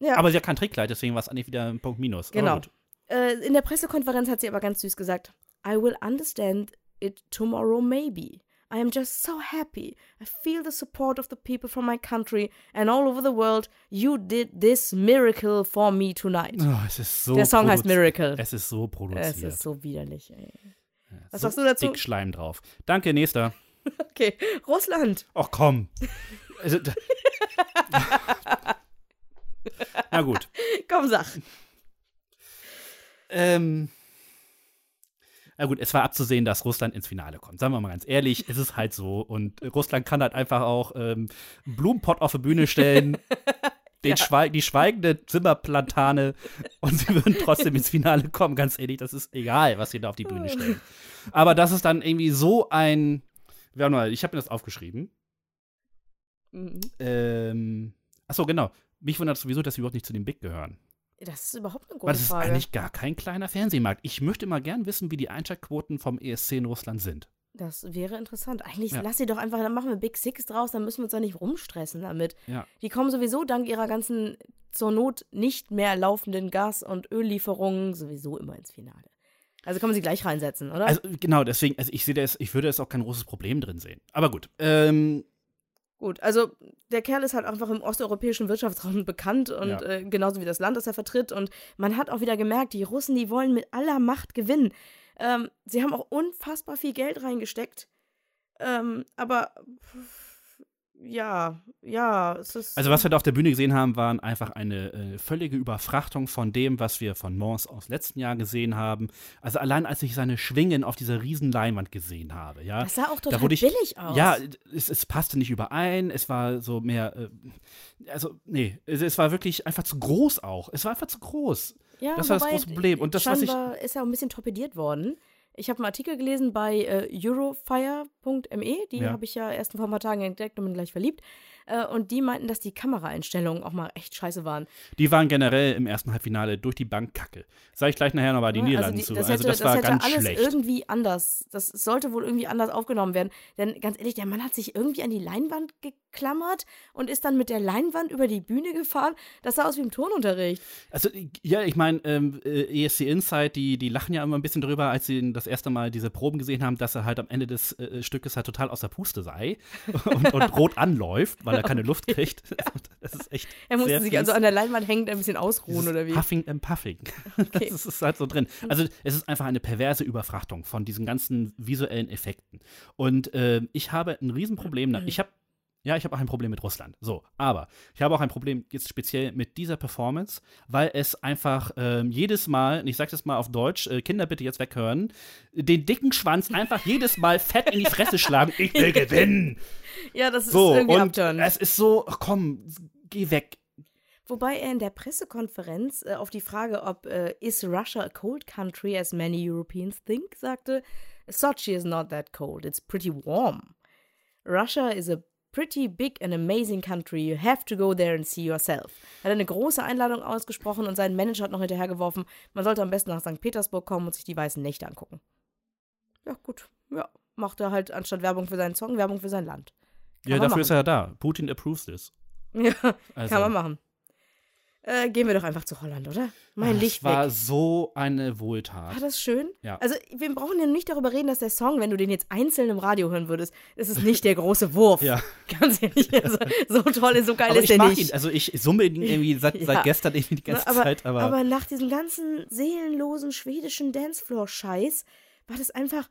Speaker 3: Ja. Aber sie hat kein Tricklight, deswegen war es eigentlich wieder ein Punkt minus.
Speaker 4: Genau. Äh, in der Pressekonferenz hat sie aber ganz süß gesagt: I will understand it tomorrow maybe. I am just so happy. I feel the support of the people from my country and all over the world. You did this miracle for me tonight.
Speaker 3: Oh, es ist so
Speaker 4: Der Song heißt Miracle.
Speaker 3: Es ist so produziert.
Speaker 4: Es ist so widerlich, ey. Was
Speaker 3: so
Speaker 4: sagst du dazu?
Speaker 3: Dick Schleim drauf. Danke, nächster.
Speaker 4: Okay, Russland.
Speaker 3: Ach komm. Also, Na gut.
Speaker 4: Komm, sag.
Speaker 3: Ähm, na gut, es war abzusehen, dass Russland ins Finale kommt. Sagen wir mal ganz ehrlich, es ist halt so. Und Russland kann halt einfach auch ähm, einen Blumenpott auf die Bühne stellen, ja. Schweig die schweigende Zimmerplantane und sie würden trotzdem ins Finale kommen. Ganz ehrlich, das ist egal, was sie da auf die Bühne stellen. Aber das ist dann irgendwie so ein. Ich habe mir das aufgeschrieben. Mhm. Ähm, achso, genau. Mich wundert sowieso, dass sie überhaupt nicht zu den Big gehören.
Speaker 4: Das ist überhaupt eine gute
Speaker 3: Frage. Das ist
Speaker 4: Frage.
Speaker 3: eigentlich gar kein kleiner Fernsehmarkt. Ich möchte mal gern wissen, wie die Einschaltquoten vom ESC in Russland sind.
Speaker 4: Das wäre interessant. Eigentlich ja. lass sie doch einfach, dann machen wir Big Six draus, dann müssen wir uns da nicht rumstressen damit.
Speaker 3: Ja.
Speaker 4: Die kommen sowieso dank ihrer ganzen zur Not nicht mehr laufenden Gas- und Öllieferungen sowieso immer ins Finale. Also kann man sie gleich reinsetzen, oder?
Speaker 3: Also genau, deswegen, also ich sehe das, ich würde jetzt auch kein großes Problem drin sehen. Aber gut. Ähm,
Speaker 4: Gut, also der Kerl ist halt einfach im osteuropäischen Wirtschaftsraum bekannt und ja. äh, genauso wie das Land, das er vertritt. Und man hat auch wieder gemerkt, die Russen, die wollen mit aller Macht gewinnen. Ähm, sie haben auch unfassbar viel Geld reingesteckt. Ähm, aber ja, ja, es ist.
Speaker 3: Also, was wir da auf der Bühne gesehen haben, waren einfach eine äh, völlige Überfrachtung von dem, was wir von Mons aus letzten Jahr gesehen haben. Also, allein als ich seine Schwingen auf dieser riesen Leinwand gesehen habe, ja.
Speaker 4: Das sah auch total ich, billig aus.
Speaker 3: Ja, es, es, passte nicht überein. Es war so mehr. Äh, also, nee, es, es, war wirklich einfach zu groß auch. Es war einfach zu groß. Ja, das war das große Problem. Und das, was ich.
Speaker 4: ist ja auch ein bisschen torpediert worden. Ich habe einen Artikel gelesen bei äh, eurofire.me, die ja. habe ich ja erst vor ein paar Tagen entdeckt und bin gleich verliebt. Äh, und die meinten, dass die Kameraeinstellungen auch mal echt scheiße waren.
Speaker 3: Die waren generell im ersten Halbfinale durch die Bank kacke. Sag ich gleich nachher noch mal die ja, Niederlanden also die, das zu. Hätte, also das, das war hätte ganz
Speaker 4: alles
Speaker 3: schlecht.
Speaker 4: irgendwie anders. Das sollte wohl irgendwie anders aufgenommen werden. Denn ganz ehrlich, der Mann hat sich irgendwie an die Leinwand geklammert und ist dann mit der Leinwand über die Bühne gefahren. Das sah aus wie im Turnunterricht.
Speaker 3: Also, ja, ich meine, ähm, äh, ESC Insight, die, die lachen ja immer ein bisschen drüber, als sie das erste Mal diese Proben gesehen haben, dass er halt am Ende des äh, Stückes halt total aus der Puste sei und, und rot anläuft, weil er keine Luft kriegt. Das ist echt.
Speaker 4: Er musste sich fies. also an der Leinwand hängend ein bisschen ausruhen, oder wie?
Speaker 3: Huffing and Puffing. Okay. Das ist halt so drin. Also, es ist einfach eine perverse Überfrachtung von diesen ganzen visuellen Effekten. Und äh, ich habe ein Riesenproblem. Mhm. Ich habe ja, ich habe auch ein Problem mit Russland. So, aber ich habe auch ein Problem jetzt speziell mit dieser Performance, weil es einfach ähm, jedes Mal, und ich sage das mal auf Deutsch, äh, Kinder bitte jetzt weghören, den dicken Schwanz einfach jedes Mal fett in die Fresse schlagen. Ich will gewinnen.
Speaker 4: Ja, das ist so, irgendwie
Speaker 3: und
Speaker 4: abturn.
Speaker 3: Es ist so, komm, geh weg.
Speaker 4: Wobei er in der Pressekonferenz äh, auf die Frage, ob äh, is Russia a cold country as many Europeans think, sagte, Sochi is not that cold, it's pretty warm. Russia is a pretty big and amazing country. You have to go there and see yourself. Er hat eine große Einladung ausgesprochen und sein Manager hat noch hinterhergeworfen, man sollte am besten nach St. Petersburg kommen und sich die weißen Nächte angucken. Ja, gut. Ja, macht er halt anstatt Werbung für seinen Song, Werbung für sein Land.
Speaker 3: Kann ja, dafür machen. ist er ja da. Putin approves this.
Speaker 4: Ja, also. kann man machen. Äh, gehen wir doch einfach zu Holland, oder? Mein Ach, Licht
Speaker 3: Das war so eine Wohltat.
Speaker 4: War das schön?
Speaker 3: Ja.
Speaker 4: Also, wir brauchen ja nicht darüber reden, dass der Song, wenn du den jetzt einzeln im Radio hören würdest, ist es nicht der große Wurf.
Speaker 3: ja.
Speaker 4: Ganz ehrlich. Also, so toll, so geil aber ist der nicht. Ihn.
Speaker 3: Also, ich summe ihn irgendwie seit, ja. seit gestern irgendwie die ganze
Speaker 4: aber,
Speaker 3: Zeit. Aber,
Speaker 4: aber nach diesem ganzen seelenlosen schwedischen Dancefloor-Scheiß war das einfach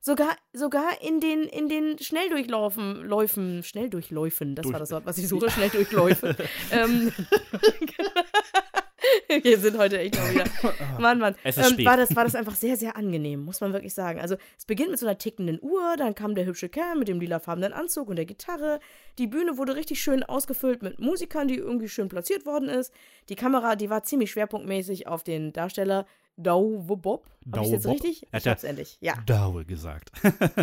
Speaker 4: Sogar, sogar in den, in den Schnelldurchlaufen, Läufen, Schnelldurchläufen, das Durch. war das Wort, was ich suche, Schnelldurchläufe. ähm, Wir sind heute echt mal wieder. Mann, Mann.
Speaker 3: Es ist
Speaker 4: Ähm, war, das, war das einfach sehr, sehr angenehm, muss man wirklich sagen. Also, es beginnt mit so einer tickenden Uhr, dann kam der hübsche Kerl mit dem lilafarbenen Anzug und der Gitarre. Die Bühne wurde richtig schön ausgefüllt mit Musikern, die irgendwie schön platziert worden ist. Die Kamera, die war ziemlich schwerpunktmäßig auf den Darsteller Dauwe Bob. Hab ich jetzt richtig? Ich hab's endlich. Ja.
Speaker 3: Daue gesagt.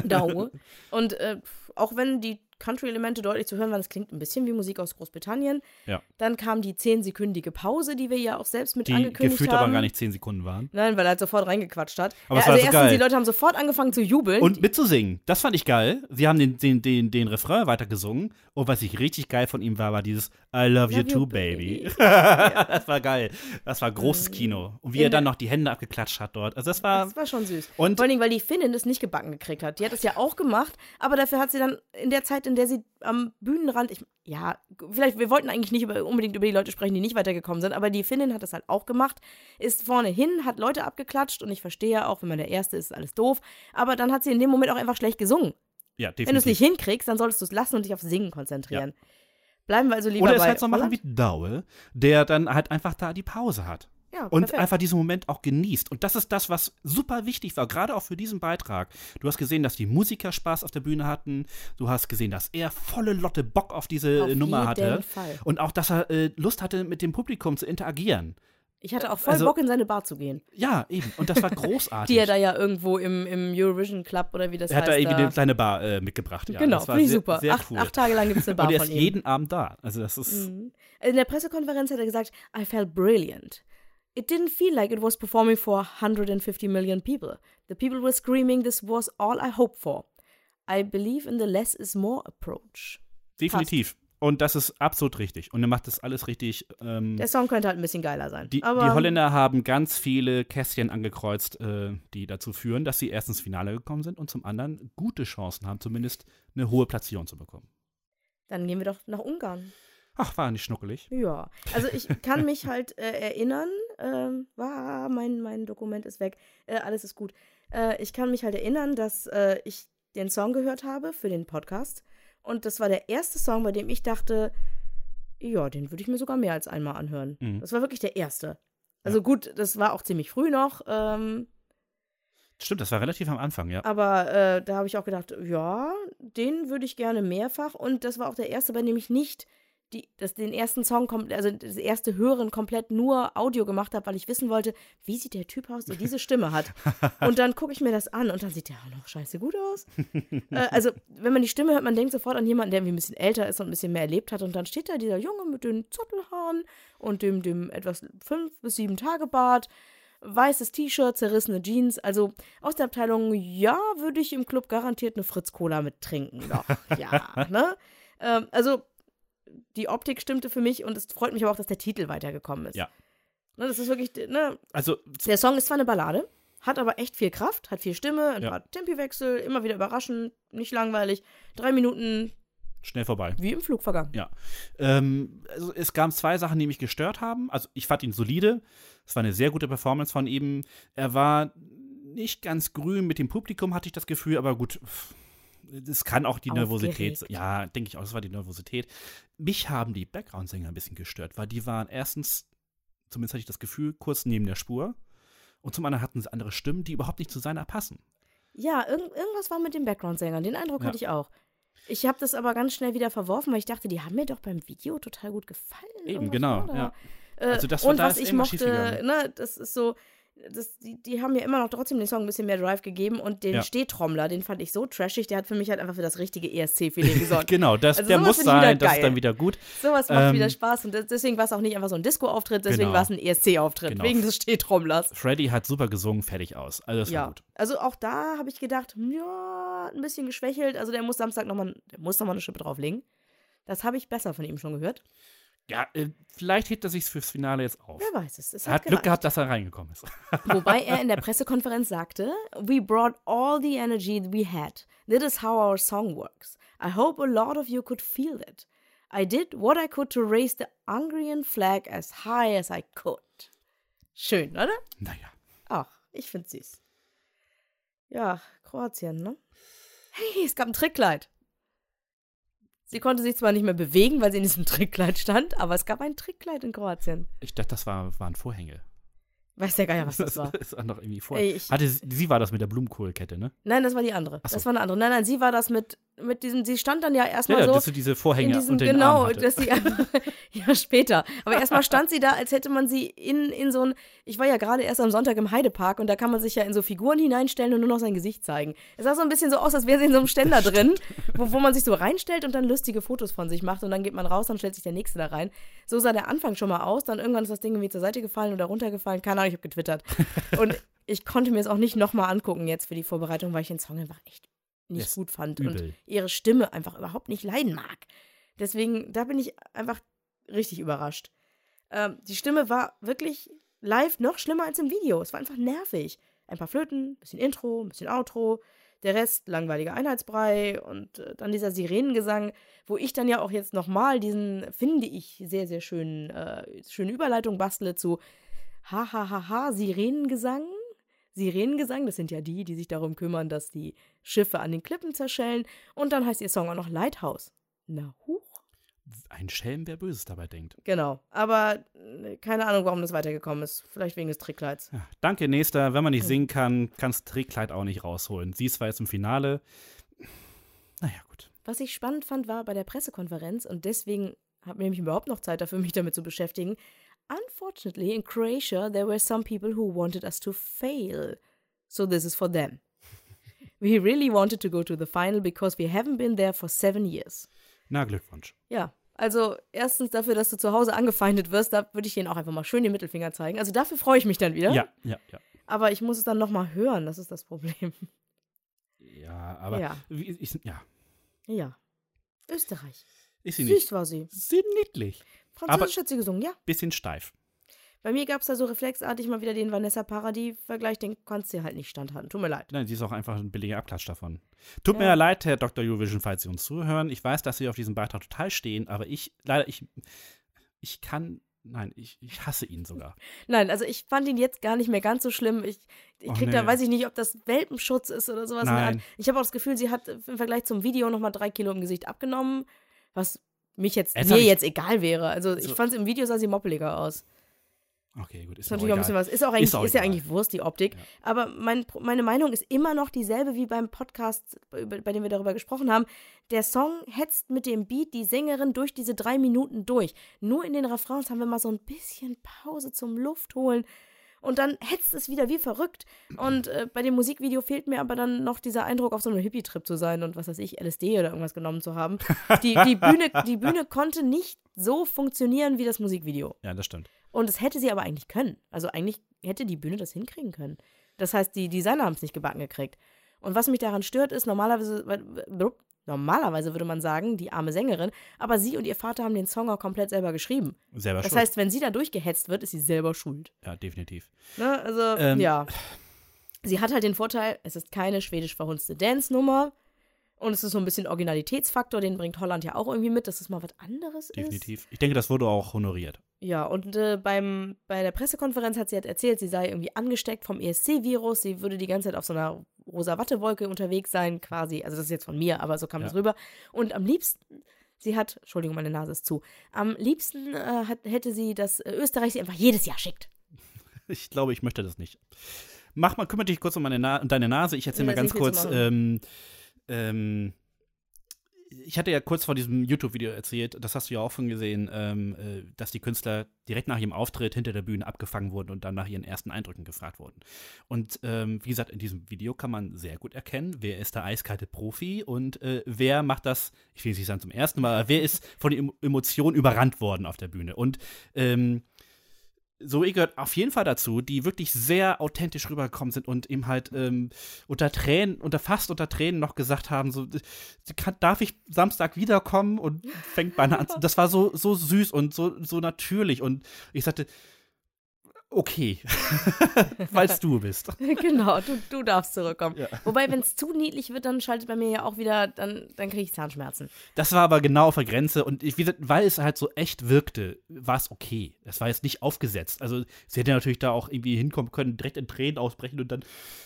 Speaker 4: Daue. Und äh, auch wenn die Country-Elemente deutlich zu hören waren, es klingt ein bisschen wie Musik aus Großbritannien.
Speaker 3: Ja.
Speaker 4: Dann kam die zehnsekündige Pause, die wir ja auch selbst mit
Speaker 3: Die
Speaker 4: angekündigt
Speaker 3: gefühlt
Speaker 4: haben.
Speaker 3: aber gar nicht zehn Sekunden waren.
Speaker 4: Nein, weil er halt sofort reingequatscht hat.
Speaker 3: Aber es
Speaker 4: ja, also
Speaker 3: so
Speaker 4: erstens, die Leute haben sofort angefangen zu jubeln.
Speaker 3: Und mitzusingen. Das fand ich geil. Sie haben den, den, den, den Refrain weitergesungen. Und was ich richtig geil von ihm war, war dieses I love, you
Speaker 4: Love you,
Speaker 3: too, baby. das war geil. Das war großes Kino. Und wie
Speaker 4: In
Speaker 3: er dann noch die Hände abgeklatscht hat dort. Also das war.
Speaker 4: das war schon süß.
Speaker 3: Und-
Speaker 4: Vor allem, weil die Finnin es nicht gebacken gekriegt hat. Die hat es ja auch gemacht, aber dafür hat sie dann in der Zeit, in der sie am Bühnenrand, ich, ja, vielleicht, wir wollten eigentlich nicht über, unbedingt über die Leute sprechen, die nicht weitergekommen sind, aber die Finnin hat das halt auch gemacht, ist vorne hin, hat Leute abgeklatscht und ich verstehe ja auch, wenn man der Erste ist, ist alles doof, aber dann hat sie in dem Moment auch einfach schlecht gesungen.
Speaker 3: ja, definitiv.
Speaker 4: Wenn du es nicht hinkriegst, dann solltest du es lassen und dich auf Singen konzentrieren. Bleiben wir also lieber
Speaker 3: Oder es
Speaker 4: bei
Speaker 3: halt so machen wie. Daue, der dann halt einfach da die Pause hat.
Speaker 4: Ja,
Speaker 3: Und
Speaker 4: perfekt.
Speaker 3: einfach diesen Moment auch genießt. Und das ist das, was super wichtig war, gerade auch für diesen Beitrag. Du hast gesehen, dass die Musiker Spaß auf der Bühne hatten. Du hast gesehen, dass er volle Lotte Bock auf diese
Speaker 4: Auf
Speaker 3: äh, Nummer
Speaker 4: jeden
Speaker 3: hatte.
Speaker 4: Fall.
Speaker 3: Und auch, dass er äh, Lust hatte, mit dem Publikum zu interagieren.
Speaker 4: Ich hatte auch voll
Speaker 3: Also-
Speaker 4: Bock, in seine Bar zu gehen.
Speaker 3: Ja, eben. Und das war großartig.
Speaker 4: Die er da ja irgendwo im, im Eurovision Club oder wie das
Speaker 3: er hat
Speaker 4: heißt.
Speaker 3: da irgendwie
Speaker 4: da-
Speaker 3: eine kleine Bar äh, mitgebracht. Ja,
Speaker 4: genau, finde ich
Speaker 3: sehr,
Speaker 4: super.
Speaker 3: Sehr
Speaker 4: acht,
Speaker 3: cool.
Speaker 4: acht Tage lang gibt es eine Bar
Speaker 3: Und er ist jeden Abend da. Also das ist.
Speaker 4: Mhm. In der Pressekonferenz hat er gesagt, I felt brilliant. It didn't feel like it was performing for 150 million people. The people were screaming, this was all I hoped for. I believe in the less is more approach.
Speaker 3: Definitiv. Und das ist absolut richtig. Und er macht das alles richtig. Ähm,
Speaker 4: Der Song könnte halt ein bisschen geiler sein.
Speaker 3: Die, die Holländer haben ganz viele Kästchen angekreuzt, äh, die dazu führen, dass sie erst ins Finale gekommen sind und zum anderen gute Chancen haben, zumindest eine hohe Platzierung zu bekommen.
Speaker 4: dann gehen wir doch nach Ungarn.
Speaker 3: Ach, war nicht schnuckelig.
Speaker 4: Ja, also ich kann mich halt äh, erinnern, ähm, war, mein, mein Dokument ist weg, äh, alles ist gut. Äh, ich kann mich halt erinnern, dass äh, ich den Song gehört habe für den Podcast und das war der erste Song, bei dem ich dachte, ja, den würde ich mir sogar mehr als einmal anhören.
Speaker 3: Mhm.
Speaker 4: Das war wirklich der erste. Also gut, das war auch ziemlich früh noch, ähm,
Speaker 3: Stimmt, das war relativ am Anfang, ja.
Speaker 4: aber äh, da habe ich auch gedacht, ja, den würde ich gerne mehrfach. Und das war auch der erste, bei dem ich nicht die, das, den ersten Song, also das erste Hören komplett nur Audio gemacht habe, weil ich wissen wollte, wie sieht der Typ aus, der diese Stimme hat. Und dann gucke ich mir das an und dann sieht der auch noch scheiße gut aus. äh, also, wenn man die Stimme hört, man denkt sofort an jemanden, der irgendwie ein bisschen älter ist und ein bisschen mehr erlebt hat. Und dann steht da dieser Junge mit den Zottelhaaren und dem, dem etwas fünf bis sieben Tage Bart weißes T-Shirt, zerrissene Jeans. Also aus der Abteilung, ja, würde ich im Club garantiert eine Fritz-Cola mit trinken. Doch, ja, ne? Ähm, also die Optik stimmte für mich und es freut mich aber auch, dass der Titel weitergekommen ist.
Speaker 3: Ja.
Speaker 4: Ne, das ist wirklich, ne?
Speaker 3: Also,
Speaker 4: Der Song ist zwar eine Ballade, hat aber echt viel Kraft, hat viel Stimme, ein
Speaker 3: Ja.
Speaker 4: paar Tempiwechsel, immer wieder überraschend, nicht langweilig. Drei Minuten
Speaker 3: schnell vorbei.
Speaker 4: wie im Flug vergangen.
Speaker 3: Ja. Ähm, also es gab zwei Sachen, die mich gestört haben. Also ich fand ihn solide. Es war eine sehr gute Performance von ihm. Er war nicht ganz grün mit dem Publikum, hatte ich das Gefühl, aber gut. Das kann auch die Nervosität.
Speaker 4: Aufgeregt.
Speaker 3: Ja, denke ich auch, das war die Nervosität. Mich haben die Background-Sänger ein bisschen gestört, weil die waren erstens, zumindest hatte ich das Gefühl, kurz neben der Spur. Und zum anderen hatten sie andere Stimmen, die überhaupt nicht zu seiner passen.
Speaker 4: Ja, irgend, irgendwas war mit den Background-Sängern. Den Eindruck
Speaker 3: Ja.
Speaker 4: hatte ich auch. Ich habe das aber ganz schnell wieder verworfen, weil ich dachte, die haben mir doch beim Video total gut gefallen.
Speaker 3: Eben,
Speaker 4: Irgendwas
Speaker 3: genau, ja.
Speaker 4: Äh,
Speaker 3: Also das war-
Speaker 4: und
Speaker 3: da
Speaker 4: was ich mochte, ne, das ist so, das, die, die haben mir immer noch trotzdem den Song ein bisschen mehr Drive gegeben und den
Speaker 3: Ja.
Speaker 4: Stehtrommler, den fand ich so trashig, der hat für mich halt einfach für das richtige ESC-Feeling gesorgt.
Speaker 3: Genau, das,
Speaker 4: Also
Speaker 3: der muss sein, das ist dann wieder gut.
Speaker 4: Sowas macht
Speaker 3: Ähm,
Speaker 4: wieder Spaß und deswegen war es auch nicht einfach so ein Disco-Auftritt, deswegen
Speaker 3: Genau.
Speaker 4: war es ein ESC-Auftritt,
Speaker 3: Genau.
Speaker 4: wegen des Stehtrommlers.
Speaker 3: Freddy hat super gesungen, fertig aus. Also das war
Speaker 4: Ja,
Speaker 3: gut.
Speaker 4: also auch da habe ich gedacht, ja, ein bisschen geschwächelt. Also der muss Samstag nochmal, der muss nochmal eine Schippe drauflegen. Das habe ich besser von ihm schon gehört.
Speaker 3: Ja, äh, vielleicht hebt er sich fürs Finale jetzt auf.
Speaker 4: Wer weiß es. es
Speaker 3: Er hat Glück
Speaker 4: gereicht.
Speaker 3: gehabt, dass er reingekommen ist.
Speaker 4: Wobei er in der Pressekonferenz sagte, We brought all the energy we had. That is how our song works. I hope a lot of you could feel it. I did what I could to raise the Hungarian flag as high as I could. Schön, oder?
Speaker 3: Naja.
Speaker 4: Ach, ich find's süß. Ja, Kroatien, ne? Hey, es gab ein Trickkleid. Sie konnte sich zwar nicht mehr bewegen, weil sie in diesem Trickkleid stand, aber es gab ein Trickkleid in Kroatien.
Speaker 3: Ich dachte, das war, waren Vorhänge.
Speaker 4: Weiß der Geier, was das, war.
Speaker 3: Das war noch irgendwie vor. Ey, Hatte, sie war das mit der Blumenkohlkette, ne?
Speaker 4: Nein, das war die andere. So. Das war eine andere. Nein, nein, sie war das mit, mit diesem, sie stand dann ja erstmal ja, so.
Speaker 3: dass du diese Vorhänge
Speaker 4: diesem,
Speaker 3: unter
Speaker 4: den Genau,
Speaker 3: Arm
Speaker 4: dass sie einfach, ja, später. Aber erstmal stand sie da, als hätte man sie in, in so ein, ich war ja gerade erst am Sonntag im Heidepark und da kann man sich ja in so Figuren hineinstellen und nur noch sein Gesicht zeigen. Es sah so ein bisschen so aus, als wäre sie in so einem Ständer drin, wo, wo man sich so reinstellt und dann lustige Fotos von sich macht und dann geht man raus, dann stellt sich der Nächste da rein. So sah der Anfang schon mal aus, dann irgendwann ist das Ding irgendwie zur Seite gefallen oder runtergefallen. Keine Ahnung, ich habe getwittert. Und ich konnte mir es auch nicht nochmal angucken jetzt für die Vorbereitung, weil ich den Song einfach echt nicht yes, gut fand übel. und ihre Stimme einfach überhaupt nicht leiden mag. Deswegen, da bin ich einfach richtig überrascht. Ähm, die Stimme war wirklich live noch schlimmer als im Video. Es war einfach nervig. Ein paar Flöten, ein bisschen Intro, ein bisschen Outro, der Rest langweiliger Einheitsbrei und äh, dann dieser Sirenengesang, wo ich dann ja auch jetzt nochmal diesen, finde ich, sehr, sehr schönen, äh, schöne Überleitung bastle zu Hahaha, Sirenengesang. Sirenengesang, das sind ja die, die sich darum kümmern, dass die Schiffe an den Klippen zerschellen. Und dann heißt ihr Song auch noch Lighthouse. Na, huch.
Speaker 3: Ein Schelm, wer Böses dabei denkt.
Speaker 4: Genau. Aber äh, keine Ahnung, warum das weitergekommen ist. Vielleicht wegen des Trickkleids.
Speaker 3: Ja, danke, Nächster. Wenn man nicht singen kann, kannst Trickkleid auch nicht rausholen. Sie ist zwar jetzt im Finale. Naja, gut.
Speaker 4: Was ich spannend fand, war bei der Pressekonferenz, und deswegen habe ich nämlich überhaupt noch Zeit dafür, mich damit zu beschäftigen, Unfortunately, in Croatia, there were some people who wanted us to fail. So this is for them. we really wanted to go to the final because we haven't been there for seven years.
Speaker 3: Na, Glückwunsch.
Speaker 4: Ja, also erstens dafür, dass du zu Hause angefeindet wirst, da würde ich ihnen auch einfach mal schön den Mittelfinger zeigen. Also dafür freue ich mich dann wieder.
Speaker 3: Ja, ja, ja.
Speaker 4: Aber ich muss es dann nochmal hören, das ist das Problem.
Speaker 3: Ja, aber ja. Wie, ich, ja.
Speaker 4: Ja. Österreich.
Speaker 3: Ist sie
Speaker 4: Süß
Speaker 3: nicht.
Speaker 4: war sie.
Speaker 3: Sehr niedlich.
Speaker 4: Französisch hat sie gesungen, ja.
Speaker 3: Bisschen steif.
Speaker 4: Bei mir gab es da so reflexartig mal wieder den Vanessa Paradis-Vergleich, den konntest du halt nicht standhalten. Tut mir leid.
Speaker 3: Nein, sie ist auch einfach ein billiger Abklatsch davon. Tut ja. mir ja leid, Herr Dr. Eurovision, falls Sie uns zuhören. Ich weiß, dass Sie auf diesem Beitrag total stehen, aber ich, leider, ich, ich kann Nein, ich, ich hasse ihn sogar.
Speaker 4: Nein, also ich fand ihn jetzt gar nicht mehr ganz so schlimm. Ich, ich krieg nee. da, weiß ich nicht, ob das Welpenschutz ist oder sowas.
Speaker 3: Nein.
Speaker 4: Ich habe auch das Gefühl, sie hat im Vergleich zum Video nochmal drei Kilo im Gesicht abgenommen, was mich jetzt, jetzt mir jetzt egal wäre. Also ich so. fand es im Video sah sie moppeliger aus.
Speaker 3: Okay, gut.
Speaker 4: Ist, ist natürlich auch ein bisschen was. Ist auch eigentlich, ist, auch ist ja eigentlich Wurst, die Optik. Ja. Aber mein, meine Meinung ist immer noch dieselbe wie beim Podcast, bei, bei dem wir darüber gesprochen haben. Der Song hetzt mit dem Beat die Sängerin durch diese drei Minuten durch. Nur in den Refrains haben wir mal so ein bisschen Pause zum Luft holen und dann hetzt es wieder wie verrückt. Und äh, bei dem Musikvideo fehlt mir aber dann noch dieser Eindruck, auf so einem Hippie-Trip zu sein und was weiß ich, LSD oder irgendwas genommen zu haben. Die, die, Bühne, die Bühne konnte nicht so funktionieren wie das Musikvideo.
Speaker 3: Ja, das stimmt.
Speaker 4: Und es hätte sie aber eigentlich können. Also eigentlich hätte die Bühne das hinkriegen können. Das heißt, die Designer haben es nicht gebacken gekriegt. Und was mich daran stört, ist, normalerweise, Normalerweise würde man sagen, die arme Sängerin, aber sie und ihr Vater haben den Song auch komplett selber geschrieben.
Speaker 3: Selber
Speaker 4: das
Speaker 3: schuld.
Speaker 4: heißt, wenn sie da durchgehetzt wird, ist sie selber schuld.
Speaker 3: Ja, definitiv.
Speaker 4: Ne? Also, ähm, ja. Sie hat halt den Vorteil, es ist keine schwedisch verhunzte Dance-Nummer. Und es ist so ein bisschen Originalitätsfaktor, den bringt Holland ja auch irgendwie mit, dass es mal was anderes
Speaker 3: Definitiv. ist. Definitiv. Ich denke, das wurde auch honoriert.
Speaker 4: Ja, und äh, beim, bei der Pressekonferenz hat sie halt erzählt, sie sei irgendwie angesteckt vom ESC-Virus. Sie würde die ganze Zeit auf so einer rosa Wattewolke unterwegs sein, quasi. Also das ist jetzt von mir, aber so kam ja. das rüber. Und am liebsten, sie hat, Entschuldigung, meine Nase ist zu, am liebsten äh, hat, hätte sie, dass äh, Österreich sie einfach jedes Jahr schickt.
Speaker 3: Ich glaube, ich möchte das nicht. Mach mal, kümmere dich kurz um meine Na deine Nase. Ich erzähle mal ganz kurz. Ähm, ähm, ich hatte ja kurz vor diesem YouTube-Video erzählt, das hast du ja auch schon gesehen, ähm, äh, dass die Künstler direkt nach ihrem Auftritt hinter der Bühne abgefangen wurden und dann nach ihren ersten Eindrücken gefragt wurden. Und ähm, wie gesagt, in diesem Video kann man sehr gut erkennen, wer ist der eiskalte Profi und äh, wer macht das, ich will nicht sagen zum ersten Mal, wer ist von den Emotionen überrannt worden auf der Bühne. Und ähm, Zoe gehört auf jeden Fall dazu, die wirklich sehr authentisch rübergekommen sind und ihm halt ähm, unter Tränen, unter fast unter Tränen noch gesagt haben, so kann, darf ich Samstag wiederkommen und fängt beinahe an. Das war so so süß und so so natürlich und ich sagte okay, falls du bist.
Speaker 4: genau, du, du darfst zurückkommen. Ja. Wobei, wenn es zu niedlich wird, dann schaltet bei mir ja auch wieder, dann, dann kriege ich Zahnschmerzen.
Speaker 3: Das war aber genau auf der Grenze und ich, weil es halt so echt wirkte, war es okay. Es war jetzt nicht aufgesetzt. Also sie hätte natürlich da auch irgendwie hinkommen können, direkt in Tränen ausbrechen und dann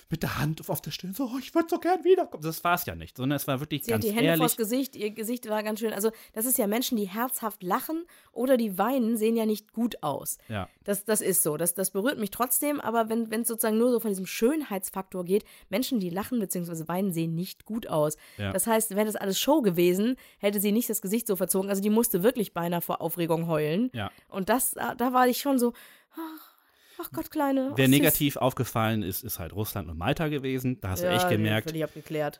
Speaker 3: mit der Hand auf der Stirn so, oh, ich würde so gern wiederkommen. Das war es ja nicht, sondern es war wirklich
Speaker 4: sie
Speaker 3: ganz
Speaker 4: hat die Hände
Speaker 3: ehrlich.
Speaker 4: vors Gesicht, ihr Gesicht war ganz schön. Also das ist ja Menschen, die herzhaft lachen oder die weinen, sehen ja nicht gut aus.
Speaker 3: Ja.
Speaker 4: Das, das ist so. Das, das berührt mich trotzdem, aber wenn es sozusagen nur so von diesem Schönheitsfaktor geht, Menschen, die lachen bzw. weinen, sehen nicht gut aus.
Speaker 3: Ja.
Speaker 4: Das heißt, wäre das alles Show gewesen, hätte sie nicht das Gesicht so verzogen. Also die musste wirklich beinahe vor Aufregung heulen.
Speaker 3: Ja.
Speaker 4: Und das, da war ich schon so, ach, Ach Gott, Kleine.
Speaker 3: Wer
Speaker 4: ach,
Speaker 3: negativ süß. aufgefallen ist, ist halt Russland und Malta gewesen. Da hast
Speaker 4: ja,
Speaker 3: du echt gemerkt.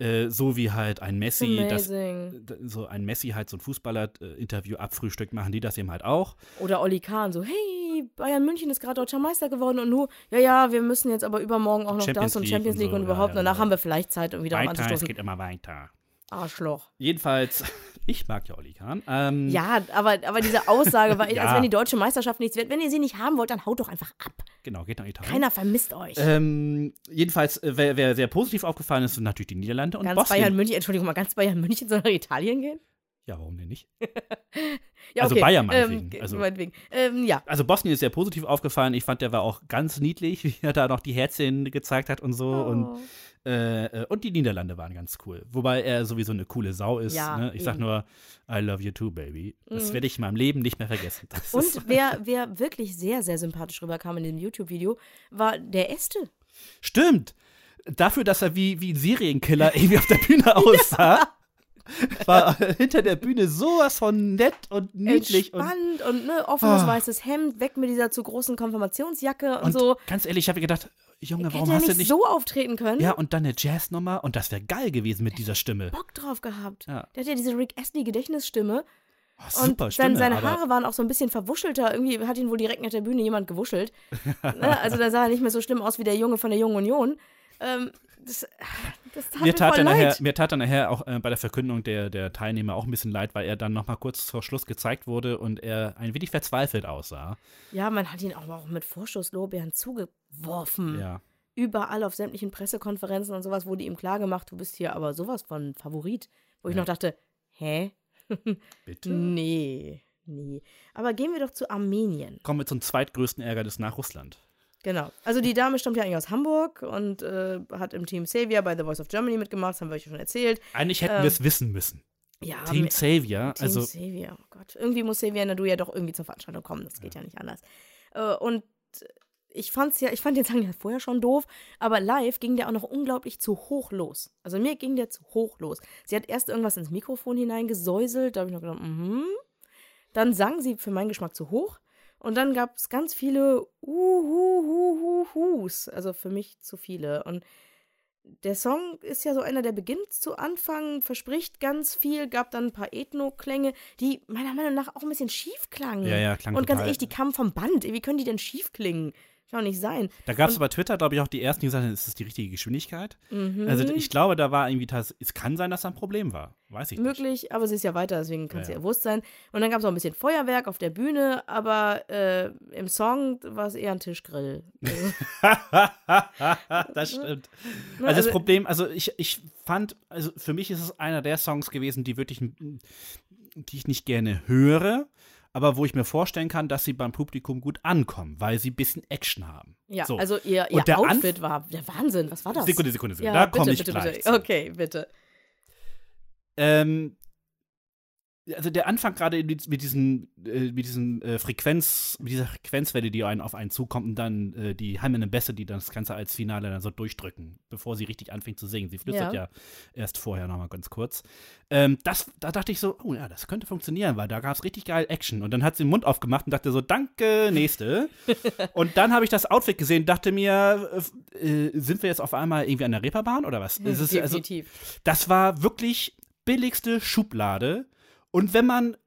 Speaker 3: Äh, so wie halt ein Messi, das, so ein Messi halt so ein Fußballer-Interview abfrühstückt, machen die das eben halt auch.
Speaker 4: Oder Olli Kahn so, hey, Bayern München ist gerade deutscher Meister geworden und nur, ja, ja, wir müssen jetzt aber übermorgen auch noch
Speaker 3: Champions
Speaker 4: das und
Speaker 3: League
Speaker 4: Champions
Speaker 3: und
Speaker 4: League
Speaker 3: so,
Speaker 4: und,
Speaker 3: ja,
Speaker 4: überhaupt.
Speaker 3: ja,
Speaker 4: Danach
Speaker 3: genau.
Speaker 4: haben wir vielleicht Zeit, um wieder
Speaker 3: Weiter, es
Speaker 4: anzustoßen.
Speaker 3: geht immer weiter.
Speaker 4: Arschloch.
Speaker 3: Jedenfalls, ich mag ja Olli Kahn. Ähm,
Speaker 4: Ja, aber, aber diese Aussage war,
Speaker 3: Ja.
Speaker 4: als wenn die deutsche Meisterschaft nichts wert. Wenn ihr sie nicht haben wollt, dann haut doch einfach ab.
Speaker 3: Genau, geht nach Italien.
Speaker 4: Keiner vermisst euch.
Speaker 3: Ähm, jedenfalls, äh, wer, wer sehr positiv aufgefallen ist, sind natürlich die Niederlande und
Speaker 4: ganz
Speaker 3: Bosnien.
Speaker 4: Bayern München, Entschuldigung mal, ganz Bayern München soll nach Italien gehen?
Speaker 3: Ja, warum denn nicht?
Speaker 4: Ja,
Speaker 3: Also
Speaker 4: okay.
Speaker 3: Bayern
Speaker 4: ähm,
Speaker 3: meinetwegen.
Speaker 4: ge-
Speaker 3: Also-
Speaker 4: meinetwegen. Ähm, ja.
Speaker 3: Also Bosnien ist sehr positiv aufgefallen. Ich fand, der war auch ganz niedlich, wie er da noch die Herzchen gezeigt hat und so. Und,
Speaker 4: Oh.
Speaker 3: äh, äh, und die Niederlande waren ganz cool. Wobei er sowieso eine coole Sau ist.
Speaker 4: Ja,
Speaker 3: ne? Ich sag
Speaker 4: eben.
Speaker 3: nur, I love you too, baby. Das
Speaker 4: Mhm.
Speaker 3: werde ich in meinem Leben nicht mehr vergessen. Das
Speaker 4: Und wer, wer wirklich sehr, sehr sympathisch rüberkam in dem YouTube-Video, war der Este.
Speaker 3: stimmt. Dafür, dass er wie, wie ein Serienkiller irgendwie auf der Bühne aussah, war hinter der Bühne sowas von nett und niedlich und
Speaker 4: Entspannt und, ne, offenes
Speaker 3: Ah.
Speaker 4: weißes Hemd, weg mit dieser zu großen Konfirmationsjacke und,
Speaker 3: Und
Speaker 4: so.
Speaker 3: ganz ehrlich, ich habe gedacht, Junge, warum hast
Speaker 4: nicht,
Speaker 3: du nicht.
Speaker 4: so auftreten können?
Speaker 3: ja, und dann eine Jazznummer und das wäre geil gewesen mit dieser Stimme.
Speaker 4: Bock drauf gehabt.
Speaker 3: Ja.
Speaker 4: Der hat ja diese Rick Astley Gedächtnisstimme
Speaker 3: Oh,
Speaker 4: und
Speaker 3: super
Speaker 4: sein,
Speaker 3: Stimme,
Speaker 4: seine Haare waren auch so ein bisschen verwuschelter. Irgendwie hat ihn wohl direkt nach der Bühne jemand gewuschelt. ne? Also da sah er nicht mehr so schlimm aus wie der Junge von der Jungen Union. Ähm, das, das tat
Speaker 3: mir tat,
Speaker 4: voll
Speaker 3: er nachher,
Speaker 4: leid.
Speaker 3: mir tat er nachher auch äh, bei der Verkündung der, der Teilnehmer auch ein bisschen leid, weil er dann noch mal kurz vor Schluss gezeigt wurde und er ein wenig verzweifelt aussah.
Speaker 4: Ja, man hat ihn auch, auch mit Vorschusslorbeeren zugeworfen.
Speaker 3: Ja.
Speaker 4: Überall auf sämtlichen Pressekonferenzen und sowas wurde ihm klargemacht, du bist hier aber sowas von Favorit. Wo ich
Speaker 3: Ja.
Speaker 4: noch dachte, hä?
Speaker 3: Bitte?
Speaker 4: Nee, nee. Aber gehen wir doch zu Armenien.
Speaker 3: Kommen wir zum zweitgrößten Ärgernis nach Russland.
Speaker 4: Genau. Also die Dame stammt ja eigentlich aus Hamburg und äh, hat im Team Savior bei The Voice of Germany mitgemacht, das haben wir euch ja schon erzählt.
Speaker 3: Eigentlich hätten
Speaker 4: Ähm,
Speaker 3: wir es wissen müssen.
Speaker 4: Ja,
Speaker 3: Team Savior,
Speaker 4: Team
Speaker 3: also
Speaker 4: Savior, oh Gott. Irgendwie muss Savior Nadu ja doch irgendwie zur Veranstaltung kommen, das geht ja, nicht anders. Äh, und ich fand's ja, ich fand den Song ja vorher schon doof, aber live ging der auch noch unglaublich zu hoch los. Also mir ging der zu hoch los. Sie hat erst irgendwas ins Mikrofon hineingesäuselt, da habe ich noch gedacht, mhm. Dann sang sie für meinen Geschmack zu hoch. Und dann gab es ganz viele Uhuhuhuhus. Also für mich zu viele. Und der Song ist ja so einer, der beginnt zu Anfang, verspricht ganz viel, gab dann ein paar Ethno-Klänge, die meiner Meinung nach auch ein bisschen schief klangen.
Speaker 3: Ja, ja, klang
Speaker 4: Und ganz
Speaker 3: total-
Speaker 4: ehrlich, die kamen vom Band. Wie können die denn schief klingen? Kann doch nicht sein.
Speaker 3: da gab es bei Twitter, glaube ich, auch die ersten, die gesagt haben, ist das die richtige Geschwindigkeit?
Speaker 4: Mhm.
Speaker 3: Also ich glaube, da war irgendwie, es kann sein, dass da ein Problem war. Weiß ich nicht.
Speaker 4: Möglich, aber sie ist ja weiter, deswegen kann es
Speaker 3: Ja,
Speaker 4: ja, bewusst sein. Und dann gab es auch ein bisschen Feuerwerk auf der Bühne, aber äh, im Song war es eher ein Tischgrill. Also,
Speaker 3: das stimmt.
Speaker 4: ne,
Speaker 3: Also das Problem, also ich, ich fand, also für mich ist es einer der Songs gewesen, die wirklich, die ich nicht gerne höre, aber wo ich mir vorstellen kann, dass sie beim Publikum gut ankommen, weil sie ein bisschen Action haben.
Speaker 4: ja,
Speaker 3: so.
Speaker 4: also ihr, ihr
Speaker 3: der Anf-
Speaker 4: Outfit war der Wahnsinn. Was war das?
Speaker 3: Sekunde, Sekunde, Sekunde.
Speaker 4: ja,
Speaker 3: da komme ich
Speaker 4: bitte,
Speaker 3: gleich.
Speaker 4: bitte. Okay, bitte.
Speaker 3: Ähm, also der Anfang gerade mit diesen, äh, mit diesen äh, Frequenz, mit dieser Frequenzwelle, die einen auf einen zukommt und dann äh, die heimenden Bässe, die das Ganze als Finale dann so durchdrücken, bevor sie richtig anfängt zu singen. Sie flüstert ja,
Speaker 4: Ja.
Speaker 3: erst vorher nochmal ganz kurz. Ähm, das, da dachte ich so, oh ja, das könnte funktionieren, weil da gab es richtig geil Action. Und dann hat sie den Mund aufgemacht und dachte so, danke, nächste. und dann habe ich das Outfit gesehen, dachte mir, äh, sind wir jetzt auf einmal irgendwie an der Reeperbahn oder was? Ist, also,
Speaker 4: Definitiv.
Speaker 3: das war wirklich billigste Schublade. Und wenn man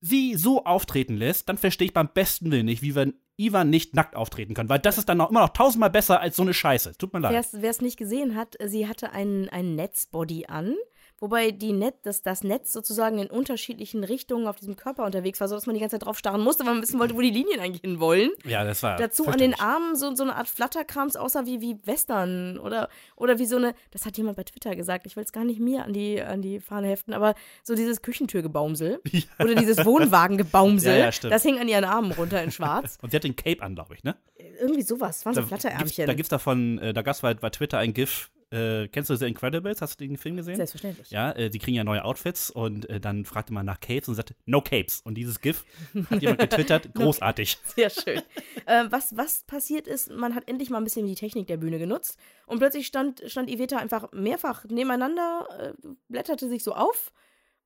Speaker 3: sie so auftreten lässt, dann verstehe ich beim besten Willen nicht, wie wenn Ivan nicht nackt auftreten kann. Weil das ist dann noch, immer noch tausendmal besser als so eine Scheiße. Tut mir leid.
Speaker 4: Wer es nicht gesehen hat, sie hatte einen, einen Netzbody an wobei die Net, das, das Netz sozusagen in unterschiedlichen Richtungen auf diesem Körper unterwegs war, sodass man die ganze Zeit drauf starren musste, weil man wissen wollte, wo die Linien eigentlich hinwollen.
Speaker 3: Ja, das war.
Speaker 4: Dazu an den Armen so, so eine Art Flatterkrams aussah wie, wie Western oder, oder wie so eine, das hat jemand bei Twitter gesagt, ich will es gar nicht mir an die, an die Fahne heften, aber so dieses Küchentürgebaumsel ja. oder dieses Wohnwagengebaumsel, ja, ja, das hing an ihren Armen runter in schwarz.
Speaker 3: Und sie hat den Cape an, glaube ich, ne?
Speaker 4: Irgendwie sowas, waren so Flatterärmchen.
Speaker 3: Da gibt es davon, äh, da gab es bei, bei Twitter ein GIF, äh, kennst du The Incredibles? Hast du den Film gesehen?
Speaker 4: Selbstverständlich.
Speaker 3: Ja, äh, die kriegen ja neue Outfits und äh, dann fragte man nach Capes und sagte, no Capes. Und dieses GIF hat jemand getwittert, großartig.
Speaker 4: Sehr schön. Äh, was, was passiert ist, man hat endlich mal ein bisschen die Technik der Bühne genutzt und plötzlich stand, stand Iveta einfach mehrfach nebeneinander, äh, blätterte sich so auf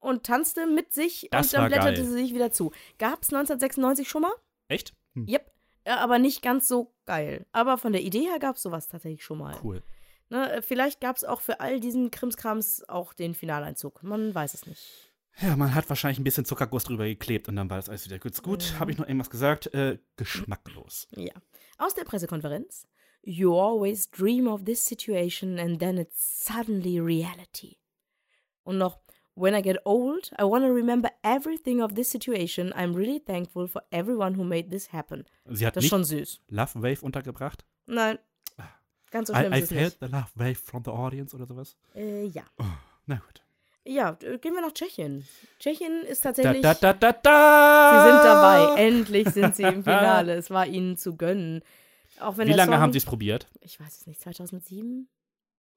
Speaker 4: und tanzte mit sich
Speaker 3: das
Speaker 4: und dann blätterte
Speaker 3: geil.
Speaker 4: sie sich wieder zu. Gab es 1996 schon mal?
Speaker 3: Echt?
Speaker 4: Hm. Yep. Ja, aber nicht ganz so geil. Aber von der Idee her gab es sowas tatsächlich schon mal.
Speaker 3: Cool.
Speaker 4: Ne, vielleicht gab es auch für all diesen Krimskrams auch den Finaleinzug. Man weiß es nicht.
Speaker 3: Ja, man hat wahrscheinlich ein bisschen Zuckerguss drüber geklebt und dann war das alles wieder gut. Gut, mhm. habe ich noch irgendwas gesagt? Äh, geschmacklos.
Speaker 4: Ja. Aus der Pressekonferenz. You always dream of this situation and then it's suddenly reality. Und noch, When I get old, I want to remember everything of this situation. I'm really thankful for everyone who made this happen.
Speaker 3: Sie hat
Speaker 4: das ist schon süß.
Speaker 3: Love Wave untergebracht?
Speaker 4: Nein. Ganz so schlimm
Speaker 3: I,
Speaker 4: ist
Speaker 3: I
Speaker 4: es
Speaker 3: felt the love wave from the audience oder sowas?
Speaker 4: Äh, ja.
Speaker 3: Oh, na gut.
Speaker 4: Ja, gehen wir nach Tschechien. Tschechien ist tatsächlich.
Speaker 3: Da, da, da, da,
Speaker 4: Sie sind dabei. Endlich sind sie im Finale. es war ihnen zu gönnen. Auch wenn
Speaker 3: Wie lange
Speaker 4: Song,
Speaker 3: haben sie es probiert?
Speaker 4: Ich weiß es nicht. 2007?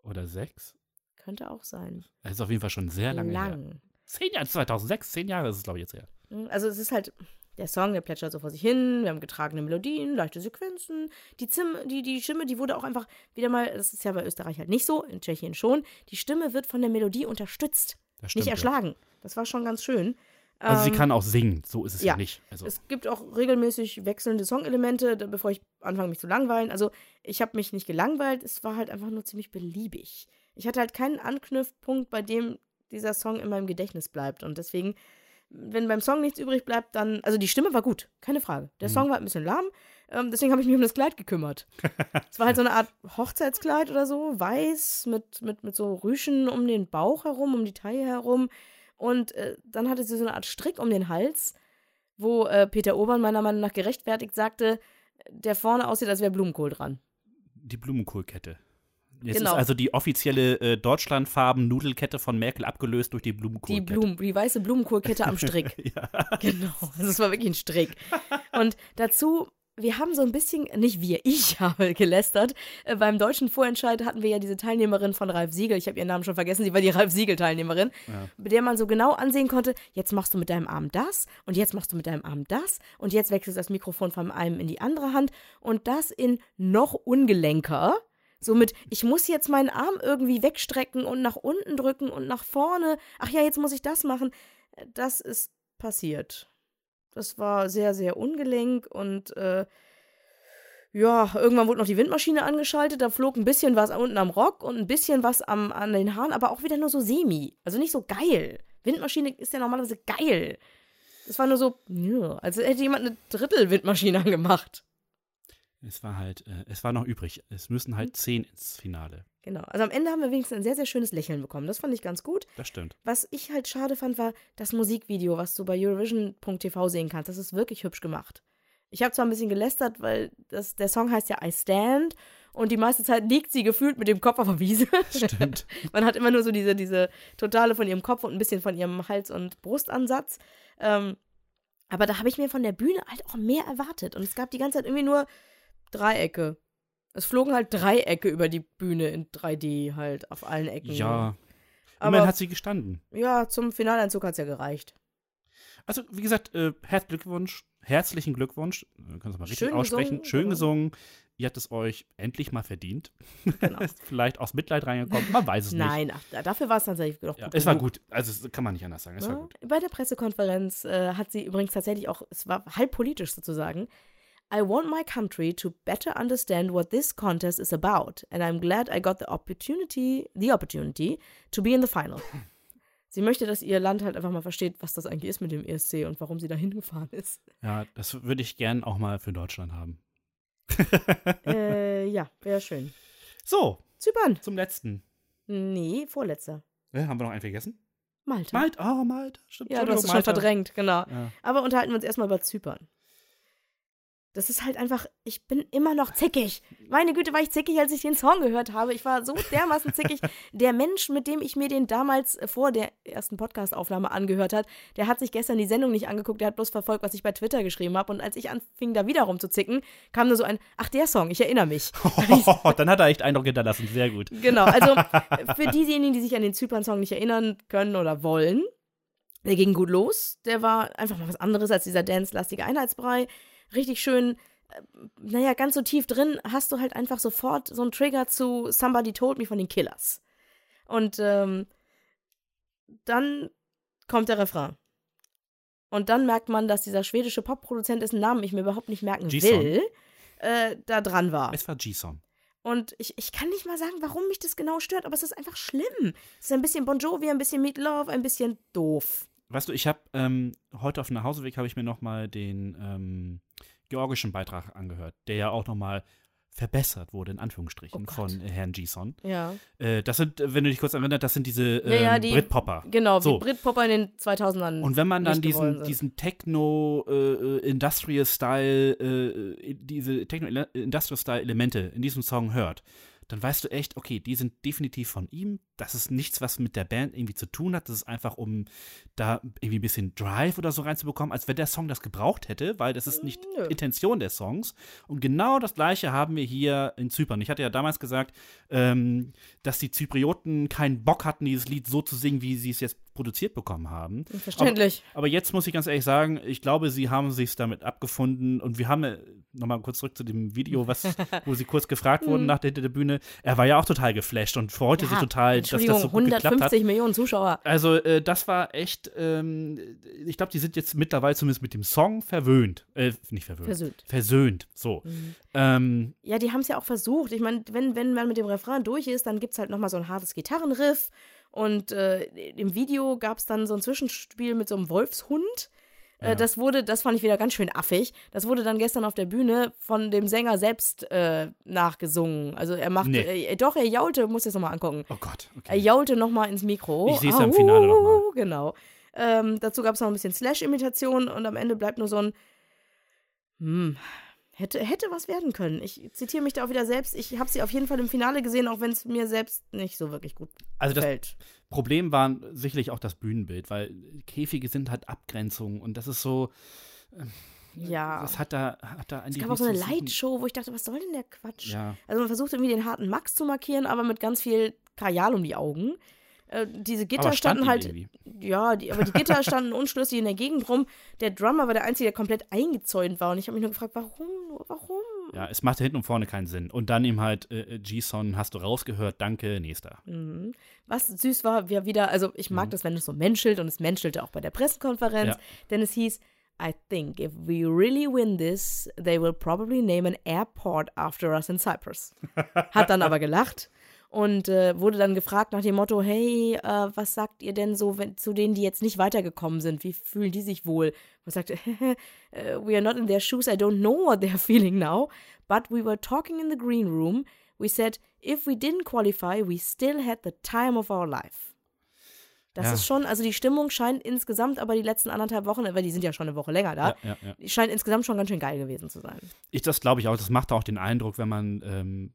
Speaker 3: Oder sechs?
Speaker 4: Könnte auch sein.
Speaker 3: Das ist auf jeden Fall schon sehr lange
Speaker 4: Lang.
Speaker 3: her. Zehn Jahre, 2006, zehn Jahre ist es, glaube ich, jetzt her.
Speaker 4: Also es ist halt, der Song, der plätschert so vor sich hin, wir haben getragene Melodien, leichte Sequenzen. Die, Zim, die, die Stimme, die wurde auch einfach wieder mal, das ist ja bei Österreich halt nicht so, in Tschechien schon, die Stimme wird von der Melodie unterstützt,
Speaker 3: stimmt,
Speaker 4: nicht erschlagen. Das war schon ganz schön.
Speaker 3: Ja. Also sie
Speaker 4: Ähm,
Speaker 3: kann auch singen, so ist es ja,
Speaker 4: ja.
Speaker 3: nicht. Also,
Speaker 4: Es gibt auch regelmäßig wechselnde Songelemente, bevor ich anfange, mich zu langweilen. Also, ich habe mich nicht gelangweilt, es war halt einfach nur ziemlich beliebig. Ich hatte halt keinen Anknüpfpunkt, bei dem dieser Song in meinem Gedächtnis bleibt. Und deswegen, wenn beim Song nichts übrig bleibt, dann. Also, die Stimme war gut, keine Frage. Der
Speaker 3: Mhm.
Speaker 4: Song war ein bisschen lahm, ähm, deswegen habe ich mich um das Kleid gekümmert. es war halt so eine Art Hochzeitskleid oder so, weiß, mit, mit, mit so Rüschen um den Bauch herum, um die Taille herum. Und äh, dann hatte sie so eine Art Strick um den Hals wo äh, Peter Obern meiner Meinung nach gerechtfertigt sagte, der vorne aussieht, als wäre Blumenkohl dran.
Speaker 3: die Blumenkohlkette. Jetzt
Speaker 4: Genau.
Speaker 3: ist also die offizielle äh, Deutschlandfarben-Nudelkette von Merkel abgelöst durch die
Speaker 4: Die,
Speaker 3: Blumenkohlkette.
Speaker 4: Blumen, die weiße Blumenkohlkette am Strick.
Speaker 3: ja.
Speaker 4: genau. Es war wirklich ein Strick. Und dazu, wir haben so ein bisschen, nicht wir, ich habe gelästert. Äh, beim deutschen Vorentscheid hatten wir ja diese Teilnehmerin von Ralf Siegel, ich habe ihren Namen schon vergessen, sie war die Ralf Siegel-Teilnehmerin,
Speaker 3: Ja.
Speaker 4: bei der man so genau ansehen konnte, jetzt machst du mit deinem Arm das und jetzt machst du mit deinem Arm das und jetzt wechselst du das Mikrofon von einem in die andere Hand und das in noch ungelenker. Somit, ich muss jetzt meinen Arm irgendwie wegstrecken und nach unten drücken und nach vorne. Ach ja, jetzt muss ich das machen. Das ist passiert. Das war sehr, sehr ungelenk und äh, ja, irgendwann wurde noch die Windmaschine angeschaltet. Da flog ein bisschen was unten am Rock und ein bisschen was am, an den Haaren, aber auch wieder nur so semi. Also nicht so geil. Windmaschine ist ja normalerweise geil. Das war nur so, als hätte jemand eine Drittel-Windmaschine angemacht.
Speaker 3: Es war halt, äh, es war noch übrig. Es müssen halt zehn ins Finale.
Speaker 4: Genau. Also am Ende haben wir wenigstens ein sehr, sehr schönes Lächeln bekommen. Das fand ich ganz gut.
Speaker 3: Das stimmt.
Speaker 4: Was ich halt schade fand, war das Musikvideo, was du bei Eurovision.tv sehen kannst. Das ist wirklich hübsch gemacht. Ich habe zwar ein bisschen gelästert, weil das, der Song heißt ja I Stand und die meiste Zeit liegt sie gefühlt mit dem Kopf auf der Wiese.
Speaker 3: Stimmt.
Speaker 4: Man hat immer nur so diese, diese Totale von ihrem Kopf und ein bisschen von ihrem Hals- und Brustansatz. Ähm, aber da habe ich mir von der Bühne halt auch mehr erwartet. Und es gab die ganze Zeit irgendwie nur Dreiecke. Es flogen halt Dreiecke über die Bühne in 3D halt auf allen Ecken.
Speaker 3: Ja.
Speaker 4: Aber
Speaker 3: Immerhin hat sie gestanden.
Speaker 4: ja, zum Finaleinzug hat es ja gereicht.
Speaker 3: Also, wie gesagt, äh, herzlichen Glückwunsch. Herzlichen Glückwunsch. Äh, Kannst du mal richtig
Speaker 4: Schön
Speaker 3: aussprechen.
Speaker 4: gesungen,
Speaker 3: Schön
Speaker 4: genau.
Speaker 3: gesungen. Ihr habt es euch endlich mal verdient.
Speaker 4: Genau.
Speaker 3: Ist Vielleicht aus Mitleid reingekommen. Man weiß es nicht.
Speaker 4: Nein, ach, da- dafür war es tatsächlich noch
Speaker 3: Ja,
Speaker 4: gut.
Speaker 3: es war gut. Also, das kann man nicht anders sagen. Es war
Speaker 4: Ja,
Speaker 3: gut.
Speaker 4: Bei der Pressekonferenz äh, hat sie übrigens tatsächlich auch, es war halb politisch sozusagen, I want my country to better understand what this contest is about, and I'm glad I got the opportunity, the opportunity to be in the final. Sie möchte, dass ihr Land halt einfach mal versteht, was das eigentlich ist mit dem ESC und warum sie da hingefahren ist.
Speaker 3: Ja, das würde ich gern auch mal für Deutschland haben.
Speaker 4: äh, ja, wäre schön.
Speaker 3: So,
Speaker 4: Zypern.
Speaker 3: zum letzten.
Speaker 4: Nee, vorletzter.
Speaker 3: Äh, haben wir noch einen vergessen?
Speaker 4: Malta.
Speaker 3: Malta, oh, Malta. Stimmt,
Speaker 4: Ja, du hast es schon verdrängt, genau.
Speaker 3: Ja.
Speaker 4: Aber unterhalten wir uns erstmal über Zypern. Das ist halt einfach, ich bin immer noch zickig. Meine Güte, war ich zickig, als ich den Song gehört habe. Ich war so dermaßen zickig. Der Mensch, mit dem ich mir den damals vor der ersten Podcast-Aufnahme angehört hat, der hat sich gestern die Sendung nicht angeguckt, der hat bloß verfolgt, was ich bei Twitter geschrieben habe. Und als ich anfing, da wieder rumzuzicken, kam nur so ein, ach, der Song, ich erinnere mich.
Speaker 3: Dann hat er echt Eindruck hinterlassen. Sehr gut.
Speaker 4: Genau, also für diejenigen, die sich an den Zypern-Song nicht erinnern können oder wollen, der ging gut los. Der war einfach mal was anderes als dieser dance-lastige Einheitsbrei. Richtig schön, äh, naja, ganz so tief drin hast du halt einfach sofort so einen Trigger zu Somebody Told Me von den Killers. Und ähm, dann kommt der Refrain. Und dann merkt man, dass dieser schwedische Popproduzent, dessen Namen ich mir überhaupt nicht merken will, äh, da dran war.
Speaker 3: Es war G-Son.
Speaker 4: Und ich, ich kann nicht mal sagen, warum mich das genau stört, aber es ist einfach schlimm. Es ist ein bisschen Bon Jovi, ein bisschen Meat Love, ein bisschen doof.
Speaker 3: Weißt du, ich habe ähm, heute auf dem Nachhauseweg habe ich mir noch mal den ähm, georgischen Beitrag angehört, der ja auch noch mal verbessert wurde, in Anführungsstrichen,
Speaker 4: Oh
Speaker 3: von äh, Herrn G-Son.
Speaker 4: Ja.
Speaker 3: Äh, das sind, äh, wenn du dich kurz erinnerst, das sind diese ähm,
Speaker 4: Ja, ja, die-
Speaker 3: Britpopper.
Speaker 4: Genau,
Speaker 3: So.
Speaker 4: Britpopper in den 2000ern.
Speaker 3: Und wenn man dann diesen, diesen Techno-Industrial-Style, äh, diese Techno-Industrial-Style-Elemente in diesem Song hört, dann weißt du echt, okay, die sind definitiv von ihm. Das ist nichts, was mit der Band irgendwie zu tun hat. Das ist einfach, um da irgendwie ein bisschen Drive oder so reinzubekommen, als wenn der Song das gebraucht hätte, weil das ist nicht
Speaker 4: Nö.
Speaker 3: Intention des Songs. Und genau das Gleiche haben wir hier in Zypern. Ich hatte ja damals gesagt, ähm, dass die Zyprioten keinen Bock hatten, dieses Lied so zu singen, wie sie es jetzt produziert bekommen haben.
Speaker 4: Verständlich.
Speaker 3: Aber jetzt muss ich ganz ehrlich sagen, ich glaube, sie haben sich damit abgefunden und wir haben äh, nochmal kurz zurück zu dem Video, was, wo sie kurz gefragt wurden nach der, der Bühne. Er war ja auch total geflasht und freute sich total, dass das so gut geklappt hat.
Speaker 4: 150 Millionen Zuschauer.
Speaker 3: Also, äh, das war echt, ähm, ich glaube, die sind jetzt mittlerweile zumindest mit dem Song verwöhnt. Äh, nicht verwöhnt.
Speaker 4: Versöhnt.
Speaker 3: Versöhnt, so. Ähm,
Speaker 4: Ja, die haben es ja auch versucht. Ich meine, wenn, wenn man mit dem Refrain durch ist, dann gibt es halt nochmal so ein hartes Gitarrenriff. Und äh, im Video gab es dann so ein Zwischenspiel mit so einem Wolfshund. Äh, das wurde, das fand ich wieder ganz schön affig. Das wurde dann gestern auf der Bühne von dem Sänger selbst äh, nachgesungen. Also er macht,
Speaker 3: Nee.
Speaker 4: äh, doch, er jaulte, muss das nochmal angucken.
Speaker 3: oh Gott,
Speaker 4: Er
Speaker 3: okay.
Speaker 4: jaulte nochmal ins Mikro.
Speaker 3: Ich seh's ja im Finale noch mal.
Speaker 4: Genau. Ähm, dazu gab es noch ein bisschen Slash-Imitation und am Ende bleibt nur so ein hm, hätte, hätte was werden können. Ich zitiere mich da auch wieder selbst. Ich habe sie auf jeden Fall im Finale gesehen, auch wenn es mir selbst nicht so wirklich gut
Speaker 3: Also das
Speaker 4: gefällt.
Speaker 3: Problem war sicherlich auch das Bühnenbild, weil Käfige sind halt Abgrenzungen und das ist so,
Speaker 4: Ja.
Speaker 3: das hat da, hat da
Speaker 4: Es gab auch so eine. Lightshow, wo ich dachte, was soll denn der Quatsch?
Speaker 3: Ja.
Speaker 4: Also man versucht irgendwie den harten Max zu markieren, aber mit ganz viel Kajal um die Augen. Äh, diese Gitter
Speaker 3: Aber stand
Speaker 4: standen halt,
Speaker 3: irgendwie.
Speaker 4: ja, die, aber die Gitter standen unschlüssig in der Gegend rum. Der Drummer war der Einzige, der komplett eingezäunt war. Und ich habe mich nur gefragt, warum, warum?
Speaker 3: Ja, es machte hinten und vorne keinen Sinn. Und dann ihm halt, äh, G-Son, hast du rausgehört, danke, nächster.
Speaker 4: Mhm. Was süß war, wir wieder, also ich mag das, wenn es so menschelt und es menschelte auch bei der Pressekonferenz,
Speaker 3: Ja.
Speaker 4: denn es hieß, I think if we really win this, they will probably name an airport after us in Cyprus. Hat dann aber gelacht und äh, wurde dann gefragt nach dem Motto, hey, äh, was sagt ihr denn so wenn, zu denen, die jetzt nicht weitergekommen sind? Wie fühlen die sich wohl? Man sagte, äh, we are not in their shoes, I don't know what they're feeling now, but we were talking in the green room. We said, if we didn't qualify, we still had the time of our life. Das
Speaker 3: Ja.
Speaker 4: ist schon, also die Stimmung scheint insgesamt aber die letzten anderthalb Wochen, weil die sind ja schon eine Woche länger da,
Speaker 3: Ja, ja,
Speaker 4: scheint insgesamt schon ganz schön geil gewesen zu sein.
Speaker 3: Ich, das glaube ich auch. Das macht auch den Eindruck, wenn man ähm,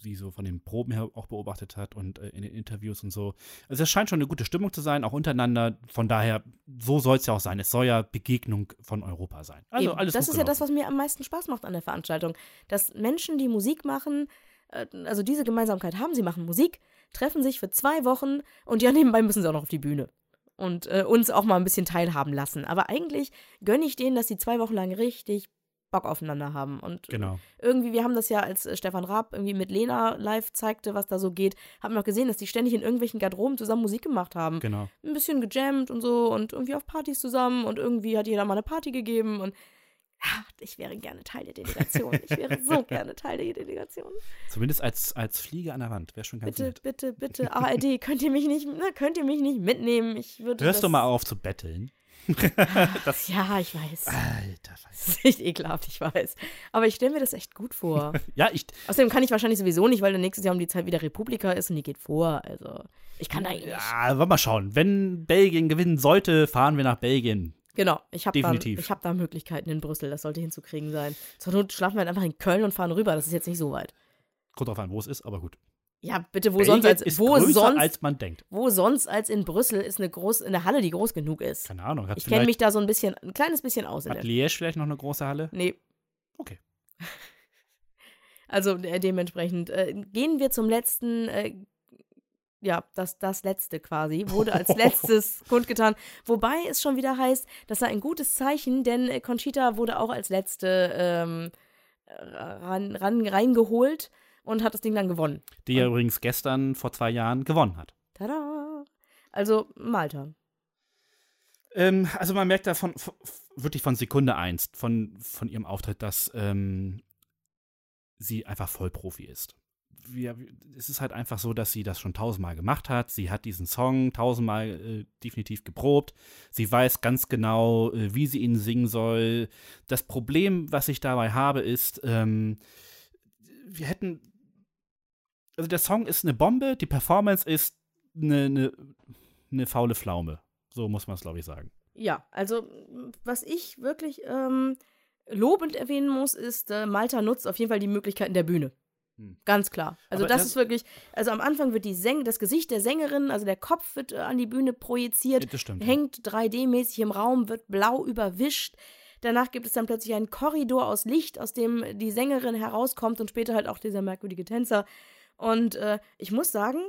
Speaker 3: sie so von den Proben her auch beobachtet hat und äh, in den Interviews und so. Also es scheint schon eine gute Stimmung zu sein, auch untereinander. Von daher, so soll es ja auch sein. Es soll ja Begegnung von Europa sein. Also
Speaker 4: Eben.
Speaker 3: alles
Speaker 4: das ist ja das,
Speaker 3: gelaufen.
Speaker 4: was mir am meisten Spaß macht an der Veranstaltung. Dass Menschen, die Musik machen, äh, also diese Gemeinsamkeit haben, sie machen Musik, treffen sich für zwei Wochen und ja, nebenbei müssen sie auch noch auf die Bühne. Und äh, uns auch mal ein bisschen teilhaben lassen. Aber eigentlich gönne ich denen, dass sie zwei Wochen lang richtig Bock aufeinander haben. Und
Speaker 3: Genau.
Speaker 4: irgendwie, wir haben das ja, als äh, Stefan Raab irgendwie mit Lena live zeigte, was da so geht, haben wir auch gesehen, dass die ständig in irgendwelchen Garderoben zusammen Musik gemacht haben.
Speaker 3: Genau.
Speaker 4: Ein bisschen gejammt und so und irgendwie auf Partys zusammen und irgendwie hat jeder mal eine Party gegeben und ach, ich wäre gerne Teil der Delegation. Ich wäre so gerne Teil der Delegation.
Speaker 3: Zumindest als, als Fliege an der Wand. Wäre schon ganz
Speaker 4: Bitte,
Speaker 3: nett.
Speaker 4: bitte, bitte, ARD, könnt ihr mich nicht, ne, könnt ihr mich nicht mitnehmen? Ich würde
Speaker 3: Hörst
Speaker 4: das,
Speaker 3: du mal auf zu betteln?
Speaker 4: ja, ich weiß.
Speaker 3: Alter,
Speaker 4: das ist echt ekelhaft, ich weiß. Aber ich stelle mir das echt gut vor.
Speaker 3: ja, ich.
Speaker 4: Außerdem kann ich wahrscheinlich sowieso nicht, weil dann nächstes Jahr um die Zeit wieder Republika ist und die geht vor. Also, ich kann da eh nicht.
Speaker 3: Ja, wollen wir mal schauen. Wenn Belgien gewinnen sollte, fahren wir nach Belgien.
Speaker 4: Genau, ich habe da, hab da Möglichkeiten in Brüssel, das sollte hinzukriegen sein. Zur Not schlafen wir halt einfach in Köln und fahren rüber, das ist jetzt nicht so weit.
Speaker 3: Kommt drauf an, wo es ist, aber gut.
Speaker 4: Ja, bitte, wo Belgien sonst als wo sonst
Speaker 3: als man denkt.
Speaker 4: Wo sonst als in Brüssel ist eine groß eine Halle, die groß genug ist.
Speaker 3: Keine Ahnung.
Speaker 4: ich kenne mich da so ein bisschen, ein kleines bisschen aus.
Speaker 3: Hat Liège vielleicht noch eine große Halle?
Speaker 4: Nee.
Speaker 3: Okay.
Speaker 4: Also äh, dementsprechend äh, gehen wir zum letzten, äh, ja, das, das letzte quasi, wurde als letztes kundgetan. Wobei es schon wieder heißt, das sei ein gutes Zeichen, denn äh, Conchita wurde auch als letzte ähm, ran, ran, reingeholt und hat das Ding dann gewonnen.
Speaker 3: Die ja übrigens gestern vor zwei Jahren gewonnen hat.
Speaker 4: Tada! Also Malta.
Speaker 3: Ähm, also man merkt da von, von, wirklich von Sekunde eins, von, von ihrem Auftritt, dass ähm, sie einfach Vollprofi ist. Wir, es ist halt einfach so, dass sie das schon tausendmal gemacht hat. Sie hat diesen Song tausendmal äh, definitiv geprobt. Sie weiß ganz genau, äh, wie sie ihn singen soll. Das Problem, was ich dabei habe, ist, ähm, wir hätten also der Song ist eine Bombe, die Performance ist eine, eine, eine faule Pflaume. So muss man es, glaube ich, sagen.
Speaker 4: Ja, also was ich wirklich ähm, lobend erwähnen muss, ist, äh, Malta nutzt auf jeden Fall die Möglichkeiten der Bühne. Hm. Ganz klar. Also das, das, ist wirklich, also am Anfang wird die Säng das Gesicht der Sängerin, also der Kopf wird äh, an die Bühne projiziert,
Speaker 3: stimmt,
Speaker 4: hängt 3D-mäßig im Raum, wird blau überwischt. Danach gibt es dann plötzlich einen Korridor aus Licht, aus dem die Sängerin herauskommt und später halt auch dieser merkwürdige Tänzer. Und äh, ich muss sagen,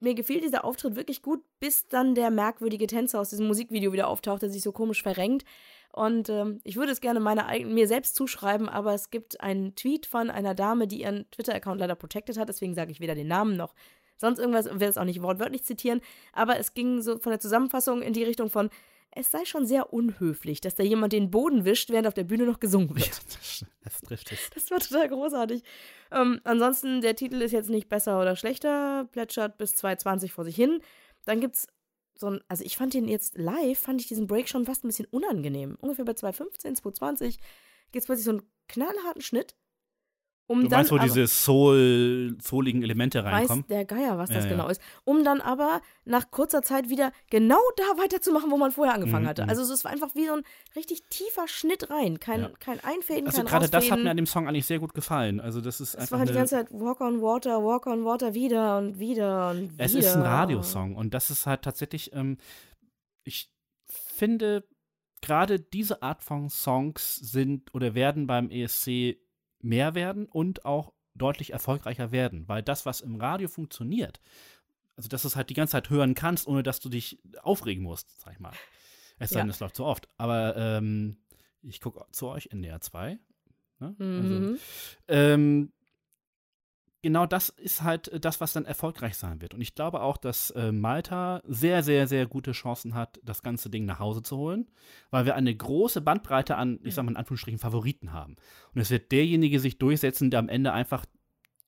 Speaker 4: mir gefiel dieser Auftritt wirklich gut, bis dann der merkwürdige Tänzer aus diesem Musikvideo wieder auftaucht, der sich so komisch verrenkt. Und ähm, ich würde es gerne meine eigenen, mir selbst zuschreiben, aber es gibt einen Tweet von einer Dame, die ihren Twitter-Account leider protected hat, deswegen sage ich weder den Namen noch sonst irgendwas, will es auch nicht wortwörtlich zitieren, aber es ging so von der Zusammenfassung in die Richtung von, es sei schon sehr unhöflich, dass da jemand den Boden wischt, während auf der Bühne noch gesungen wird.
Speaker 3: das, das trifft es.
Speaker 4: Das war total großartig. Ähm, ansonsten, der Titel ist jetzt nicht besser oder schlechter, plätschert bis 2,20 vor sich hin. Dann gibt's so ein, also ich fand den jetzt live, fand ich diesen Break schon fast ein bisschen unangenehm. Ungefähr bei 2,15, 2,20 gibt es plötzlich so einen knallharten Schnitt
Speaker 3: um du
Speaker 4: dann
Speaker 3: meinst, wo diese Soul, souligen Elemente reinkommen?
Speaker 4: Weiß der Geier, was das ja, genau ja. ist. Um dann aber nach kurzer Zeit wieder genau da weiterzumachen, wo man vorher angefangen mhm. hatte. Also es war einfach wie so ein richtig tiefer Schnitt rein. Kein, ja. kein Einfäden,
Speaker 3: also
Speaker 4: kein
Speaker 3: gerade das hat mir an dem Song eigentlich sehr gut gefallen. Also das ist
Speaker 4: Es war halt die ganze Zeit Walk on Water, Walk on Water, wieder und wieder und wieder.
Speaker 3: Es ist ein Radiosong und das ist halt tatsächlich, ähm, ich finde, gerade diese Art von Songs sind oder werden beim ESC mehr werden und auch deutlich erfolgreicher werden, weil das, was im Radio funktioniert, also dass du es halt die ganze Zeit hören kannst, ohne dass du dich aufregen musst, sag ich mal. Es sei denn, es läuft so oft. Aber ähm, ich gucke zu euch in der 2. Ne? Also, mhm. Also, ähm, genau das ist halt äh, das, was dann erfolgreich sein wird. Und ich glaube auch, dass äh, Malta sehr, sehr, sehr gute Chancen hat, das ganze Ding nach Hause zu holen, weil wir eine große Bandbreite an, ich sag mal in Anführungsstrichen, Favoriten haben. Und es wird derjenige sich durchsetzen, der am Ende einfach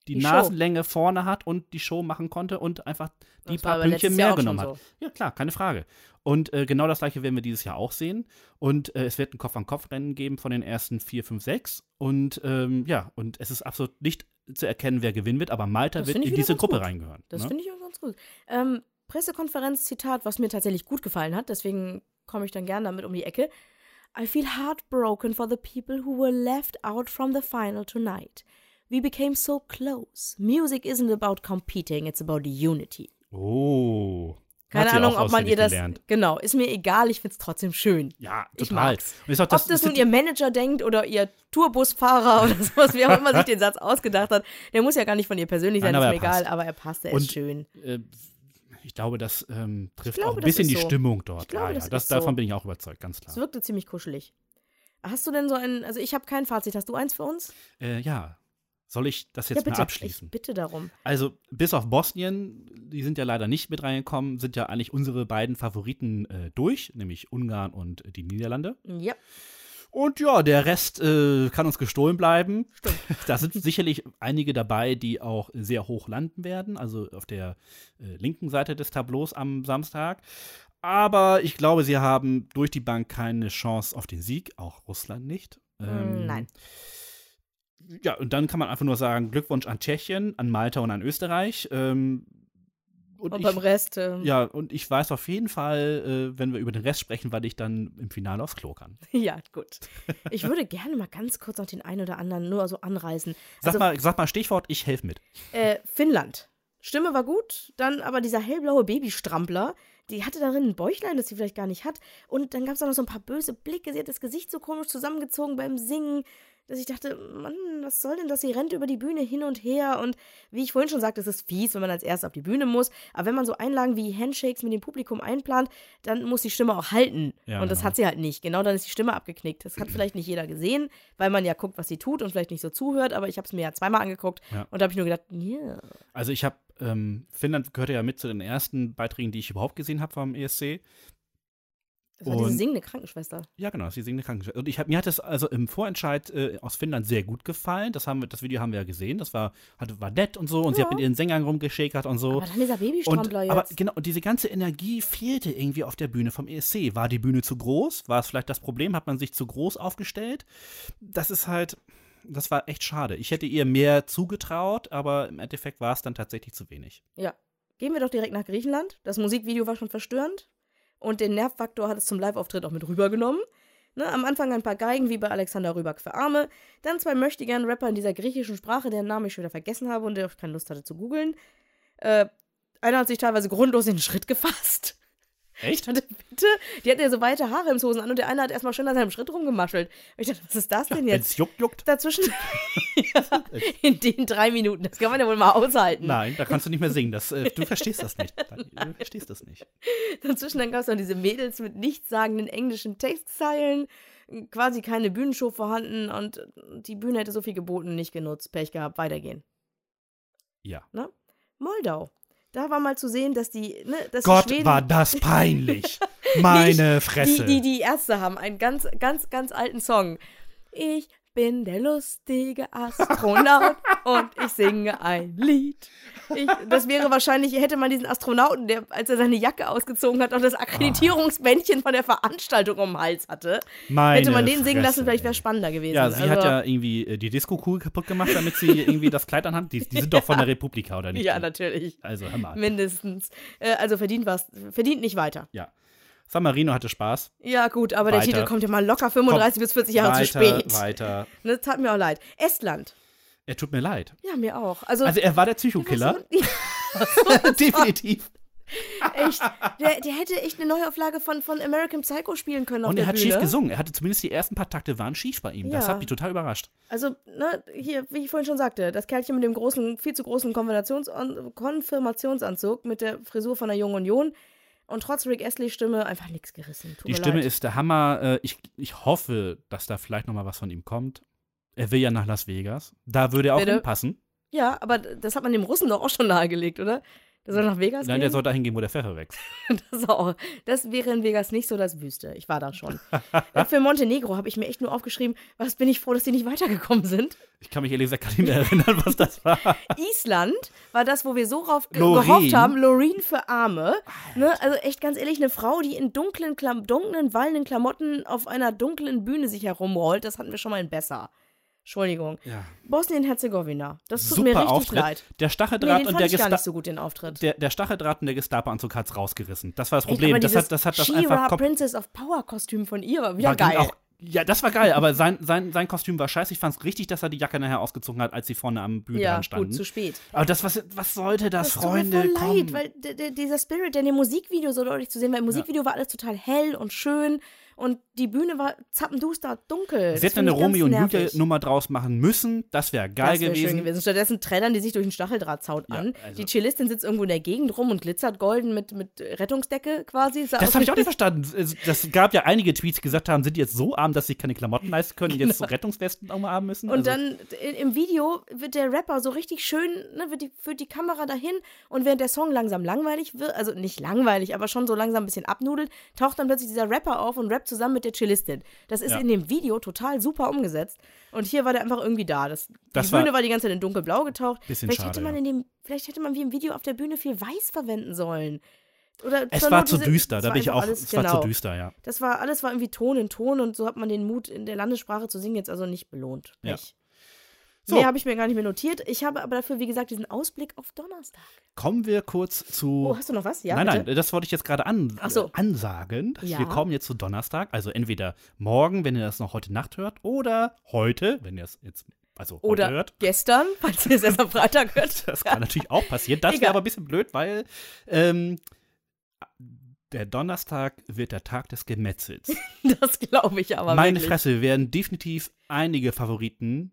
Speaker 3: die, die Nasenlänge Show. vorne hat und die Show machen konnte und einfach die paar Pünktchen mehr genommen hat. So. Ja, klar, keine Frage. Und äh, genau das gleiche werden wir dieses Jahr auch sehen. Und äh, es wird ein Kopf-an-Kopf-Rennen geben von den ersten vier, fünf, sechs. Und ähm, ja, und es ist absolut nicht zu erkennen, wer gewinnen wird, aber Malta das wird in diese Gruppe gut. reingehören.
Speaker 4: Das ne? finde ich auch ganz gut. Ähm, Pressekonferenz, Zitat, was mir tatsächlich gut gefallen hat, deswegen komme ich dann gerne damit um die Ecke. I feel heartbroken for the people who were left out from the final tonight. We became so close. Music isn't about competing, it's about unity.
Speaker 3: Oh.
Speaker 4: Keine Ahnung, ob man ihr das. Gelernt. Genau, ist mir egal, ich finde es trotzdem schön.
Speaker 3: Ja, total.
Speaker 4: Ich ob das, das nun ihr Manager denkt oder ihr Tourbusfahrer oder sowas, wie auch immer sich den Satz ausgedacht hat. Der muss ja gar nicht von ihr persönlich sein, Nein, ist mir egal, aber er passt, er Und, ist schön.
Speaker 3: Äh, ich glaube, das ähm, trifft glaube, auch ein bisschen die so. Stimmung dort. Ich glaube, ja, das das, davon so. bin ich auch überzeugt, ganz klar.
Speaker 4: Es wirkte ziemlich kuschelig. Hast du denn so ein, also ich habe kein Fazit, hast du eins für uns?
Speaker 3: Äh, ja, soll ich das jetzt ja,
Speaker 4: bitte,
Speaker 3: mal abschließen?
Speaker 4: Ich bitte darum.
Speaker 3: Also, bis auf Bosnien, die sind ja leider nicht mit reingekommen, sind ja eigentlich unsere beiden Favoriten äh, durch, nämlich Ungarn und die Niederlande.
Speaker 4: Ja.
Speaker 3: Und ja, der Rest äh, kann uns gestohlen bleiben. Stimmt. da sind sicherlich einige dabei, die auch sehr hoch landen werden, also auf der äh, linken Seite des Tableaus am Samstag. Aber ich glaube, sie haben durch die Bank keine Chance auf den Sieg, auch Russland nicht.
Speaker 4: Ähm, Nein.
Speaker 3: Ja, und dann kann man einfach nur sagen, Glückwunsch an Tschechien, an Malta und an Österreich. Ähm,
Speaker 4: und, und ich, beim Rest. Ähm,
Speaker 3: ja, und ich weiß auf jeden Fall, äh, wenn wir über den Rest sprechen, weil ich dann im Finale aufs Klo kann.
Speaker 4: Ja, gut. Ich würde gerne mal ganz kurz noch den einen oder anderen nur so anreißen.
Speaker 3: Sag, also, mal, sag mal Stichwort, ich helfe mit.
Speaker 4: Äh, Finnland. Stimme war gut, dann aber dieser hellblaue Babystrampler, die hatte darin ein Bäuchlein, das sie vielleicht gar nicht hat. Und dann gab es auch noch so ein paar böse Blicke. Sie hat das Gesicht so komisch zusammengezogen beim Singen dass ich dachte, Mann, was soll denn das? Sie rennt über die Bühne hin und her und wie ich vorhin schon sagte, es ist fies, wenn man als erstes auf die Bühne muss. Aber wenn man so Einlagen wie Handshakes mit dem Publikum einplant, dann muss die Stimme auch halten. Ja, und das genau. hat sie halt nicht. Genau dann ist die Stimme abgeknickt. Das hat vielleicht nicht jeder gesehen, weil man ja guckt, was sie tut und vielleicht nicht so zuhört. Aber ich habe es mir ja zweimal angeguckt ja. und da habe ich nur gedacht. Yeah.
Speaker 3: Also ich habe, ähm, Finnland gehörte ja mit zu den ersten Beiträgen, die ich überhaupt gesehen habe vom ESC.
Speaker 4: Das war und, diese singende Krankenschwester.
Speaker 3: Ja, genau, die singende Krankenschwester. Und ich hab, mir hat es also im Vorentscheid äh, aus Finnland sehr gut gefallen. Das, haben wir, das Video haben wir ja gesehen. Das war, hat, war nett und so. Und ja. sie hat mit ihren Sängern rumgeschäkert und so.
Speaker 4: Aber dann dieser Babystrampler
Speaker 3: jetzt. Aber genau, und diese ganze Energie fehlte irgendwie auf der Bühne vom ESC. War die Bühne zu groß? War es vielleicht das Problem? Hat man sich zu groß aufgestellt? Das ist halt, das war echt schade. Ich hätte ihr mehr zugetraut, aber im Endeffekt war es dann tatsächlich zu wenig.
Speaker 4: Ja. Gehen wir doch direkt nach Griechenland. Das Musikvideo war schon verstörend und den Nervfaktor hat es zum Live-Auftritt auch mit rübergenommen. Ne, am Anfang ein paar Geigen wie bei Alexander Rüback für Arme, dann zwei möchtegern Rapper in dieser griechischen Sprache, deren Namen ich schon wieder vergessen habe und der auch keine Lust hatte zu googeln. Äh, einer hat sich teilweise grundlos in den Schritt gefasst.
Speaker 3: Echt?
Speaker 4: Dachte, bitte? Die hatten ja so weite Haare im Hosen an und der eine hat erstmal schön an seinem Schritt rumgemaschelt. Und ich dachte, was ist das denn jetzt?
Speaker 3: Wenn's juckt, juckt.
Speaker 4: Dazwischen. ja, in den drei Minuten. Das kann man ja wohl mal aushalten.
Speaker 3: Nein, da kannst du nicht mehr singen. Das, äh, du verstehst das nicht. Du verstehst das nicht.
Speaker 4: Dazwischen dann gab es noch diese Mädels mit nichtssagenden englischen Textzeilen. Quasi keine Bühnenshow vorhanden und die Bühne hätte so viel geboten, nicht genutzt. Pech gehabt, weitergehen.
Speaker 3: Ja.
Speaker 4: Ne? Moldau. Da war mal zu sehen, dass die. Ne, dass
Speaker 3: Gott,
Speaker 4: die Schweden,
Speaker 3: war das peinlich. Meine Fresse.
Speaker 4: Die, die, die Ärzte haben einen ganz, ganz, ganz alten Song. Ich bin der lustige Astronaut und ich singe ein Lied. Ich, das wäre wahrscheinlich, hätte man diesen Astronauten, der, als er seine Jacke ausgezogen hat, auch das Akkreditierungsbändchen von der Veranstaltung um den Hals hatte,
Speaker 3: Meine
Speaker 4: hätte man den
Speaker 3: Fresse,
Speaker 4: singen lassen, vielleicht wäre es spannender gewesen.
Speaker 3: Ja, sie also, hat ja irgendwie äh, die Disco-Kugel kaputt gemacht, damit sie irgendwie das Kleid anhat. Die, die sind doch von der Republika, oder nicht?
Speaker 4: Ja, natürlich.
Speaker 3: Also, hör mal.
Speaker 4: Mindestens. Äh, also verdient was, verdient nicht weiter.
Speaker 3: Ja. San Marino hatte Spaß.
Speaker 4: Ja, gut, aber weiter. der Titel kommt ja mal locker 35 Komm, bis 40 Jahre
Speaker 3: weiter,
Speaker 4: zu spät.
Speaker 3: Weiter.
Speaker 4: Das tat mir auch leid. Estland.
Speaker 3: Er tut mir leid.
Speaker 4: Ja, mir auch. Also,
Speaker 3: also er war der Psychokiller. Definitiv.
Speaker 4: echt. Der, der, hätte echt eine Neuauflage von, von American Psycho spielen können.
Speaker 3: Und er hat
Speaker 4: Bühne.
Speaker 3: schief gesungen. Er hatte zumindest die ersten paar Takte waren schief bei ihm. Ja. Das hat mich total überrascht.
Speaker 4: Also, ne, hier, wie ich vorhin schon sagte, das Kerlchen mit dem großen, viel zu großen Konfirmationsanzug mit der Frisur von der Jungen Union und trotz Rick Astley Stimme einfach nichts gerissen.
Speaker 3: Tut die Stimme leid. ist der Hammer. Äh, ich, ich hoffe, dass da vielleicht noch mal was von ihm kommt. Er will ja nach Las Vegas. Da würde er auch Bitte? hinpassen.
Speaker 4: Ja, aber das hat man dem Russen doch auch schon nahegelegt, oder? Der soll nach Vegas
Speaker 3: Nein,
Speaker 4: gehen?
Speaker 3: der soll dahin gehen, wo der Pfeffer wächst.
Speaker 4: das, auch, das wäre in Vegas nicht so das Wüste. Ich war da schon. Für Montenegro habe ich mir echt nur aufgeschrieben, was bin ich froh, dass die nicht weitergekommen sind.
Speaker 3: Ich kann mich ehrlich gesagt gar nicht mehr erinnern, was das war.
Speaker 4: Island war das, wo wir so rauf gehofft haben. Loreen für Arme. Ne? Also echt ganz ehrlich, eine Frau, die in dunklen, dunklen, wallenden Klamotten auf einer dunklen Bühne sich herumrollt, das hatten wir schon mal in besser. Entschuldigung.
Speaker 3: Ja.
Speaker 4: Bosnien-Herzegowina. Das tut
Speaker 3: Super
Speaker 4: mir richtig
Speaker 3: Auftritt.
Speaker 4: leid.
Speaker 3: Der Stacheldraht
Speaker 4: nee,
Speaker 3: und der
Speaker 4: Gestapo. so.
Speaker 3: Der, der Stacheldraht und der Gestapo-Anzug hat es rausgerissen. Das war das Problem. Echt, das, hat, das hat das einfach.
Speaker 4: Princess of Power-Kostüm von ihr war wieder war geil.
Speaker 3: Ja, das war geil, aber sein, sein, sein Kostüm war scheiße. Ich fand es richtig, dass er die Jacke nachher ausgezogen hat, als sie vorne am Bühne ja, stand. Ja,
Speaker 4: gut, zu spät.
Speaker 3: Aber das, was, was sollte das,
Speaker 4: das
Speaker 3: Freunde?
Speaker 4: Tut mir voll leid, weil dieser Spirit, der in dem Musikvideo so deutlich zu sehen war, im Musikvideo ja. war alles total hell und schön und die Bühne war zappenduster dunkel.
Speaker 3: Sie hätten eine Romeo und Julia Nummer draus machen müssen. Das wäre geil das wär gewesen. Schön gewesen.
Speaker 4: Stattdessen trällern die sich durch den Stacheldrahtzaun ja, an. Also. Die Cellistin sitzt irgendwo in der Gegend rum und glitzert golden mit, mit Rettungsdecke quasi.
Speaker 3: Das habe ich auch nicht verstanden. Es gab ja einige Tweets, die gesagt haben, sind die jetzt so arm, dass sie keine Klamotten leisten können und jetzt so genau. Rettungswesten auch mal haben müssen.
Speaker 4: Und also. dann im Video wird der Rapper so richtig schön, ne, wird die, führt die Kamera dahin und während der Song langsam langweilig wird, also nicht langweilig, aber schon so langsam ein bisschen abnudelt, taucht dann plötzlich dieser Rapper auf und rappt zusammen mit der Cellistin. Das ist ja. in dem Video total super umgesetzt. Und hier war der einfach irgendwie da. Das, das die war Bühne war die ganze Zeit in dunkelblau getaucht.
Speaker 3: Bisschen
Speaker 4: vielleicht
Speaker 3: schade,
Speaker 4: hätte man in dem, vielleicht hätte man wie im Video auf der Bühne viel Weiß verwenden sollen. Oder
Speaker 3: Es war zu düster, da bin ich auch,
Speaker 4: alles-
Speaker 3: es war
Speaker 4: genau.
Speaker 3: zu düster, ja.
Speaker 4: Das war, alles war irgendwie Ton in Ton und so hat man den Mut in der Landessprache zu singen jetzt also nicht belohnt.
Speaker 3: Ja.
Speaker 4: Nicht.
Speaker 3: So.
Speaker 4: Mehr habe ich mir gar nicht mehr notiert. Ich habe aber dafür, wie gesagt, diesen Ausblick auf Donnerstag.
Speaker 3: Kommen wir kurz zu.
Speaker 4: Oh, hast du noch was? Ja,
Speaker 3: nein,
Speaker 4: bitte?
Speaker 3: nein, das wollte ich jetzt gerade an,
Speaker 4: so.
Speaker 3: ansagen.
Speaker 4: Ja.
Speaker 3: Wir kommen jetzt zu Donnerstag, also entweder morgen, wenn ihr das noch heute Nacht hört, oder heute, wenn ihr es jetzt, also
Speaker 4: Oder
Speaker 3: hört.
Speaker 4: gestern, falls ihr es erst am Freitag hört.
Speaker 3: Das kann natürlich auch passieren. Das wäre aber ein bisschen blöd, weil ähm, der Donnerstag wird der Tag des Gemetzels.
Speaker 4: Das glaube ich aber
Speaker 3: Meine
Speaker 4: wirklich.
Speaker 3: Fresse, wir werden definitiv einige Favoriten,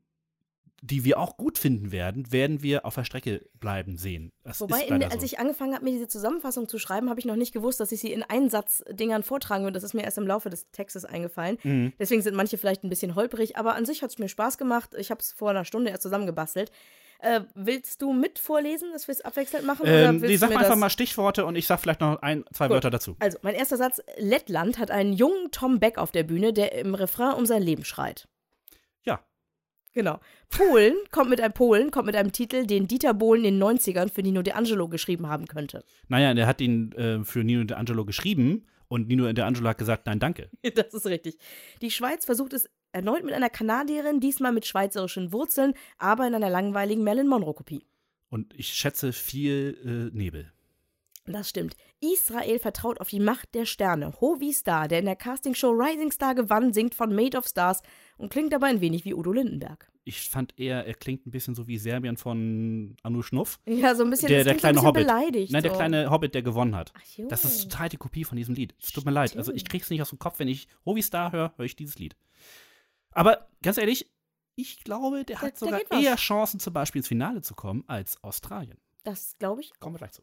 Speaker 3: die wir auch gut finden werden, werden wir auf der Strecke bleiben sehen. Das
Speaker 4: Wobei, in, als
Speaker 3: so.
Speaker 4: ich angefangen habe, mir diese Zusammenfassung zu schreiben, habe ich noch nicht gewusst, dass ich sie in Einsatzdingern vortragen würde. Das ist mir erst im Laufe des Textes eingefallen.
Speaker 3: Mhm.
Speaker 4: Deswegen sind manche vielleicht ein bisschen holprig, aber an sich hat es mir Spaß gemacht. Ich habe es vor einer Stunde erst zusammengebastelt. Äh, willst du mit vorlesen, dass wir es abwechselnd machen? oder
Speaker 3: Ähm,
Speaker 4: willst
Speaker 3: nee, sag
Speaker 4: mir
Speaker 3: einfach mal Stichworte und ich sag vielleicht noch ein, zwei
Speaker 4: Gut.
Speaker 3: Wörter dazu.
Speaker 4: Also, mein erster Satz: Lettland hat einen jungen Tom Beck auf der Bühne, der im Refrain um sein Leben schreit. Genau. Polen kommt mit einem Polen kommt mit einem Titel, den Dieter Bohlen in den 90ern für Nino De Angelo geschrieben haben könnte.
Speaker 3: Naja, der hat ihn äh, für Nino De Angelo geschrieben und Nino De Angelo hat gesagt, nein, danke.
Speaker 4: Das ist richtig. Die Schweiz versucht es erneut mit einer Kanadierin, diesmal mit schweizerischen Wurzeln, aber in einer langweiligen Marilyn Monroe-Kopie.
Speaker 3: Und ich schätze viel äh, Nebel.
Speaker 4: Das stimmt. Israel vertraut auf die Macht der Sterne. Hovi Star, der in der Castingshow Rising Star gewann, singt von Made of Stars und klingt dabei ein wenig wie Udo Lindenberg.
Speaker 3: Ich fand eher, er klingt ein bisschen so wie Serbien von Anu Schnuff.
Speaker 4: Ja, so ein bisschen,
Speaker 3: Der- der kleine
Speaker 4: bisschen
Speaker 3: Hobbit.
Speaker 4: beleidigt.
Speaker 3: Nein, der
Speaker 4: so.
Speaker 3: kleine Hobbit, der gewonnen hat.
Speaker 4: Ach.
Speaker 3: Das ist total die Kopie von diesem Lied. Es tut mir leid. Also ich krieg's nicht aus dem Kopf. Wenn ich Hovi Star höre, höre ich dieses Lied. Aber ganz ehrlich, ich glaube, der hat sogar
Speaker 4: was.
Speaker 3: eher Chancen, zum Beispiel ins Finale zu kommen, als Australien.
Speaker 4: Das glaube ich.
Speaker 3: Kommen wir gleich zu.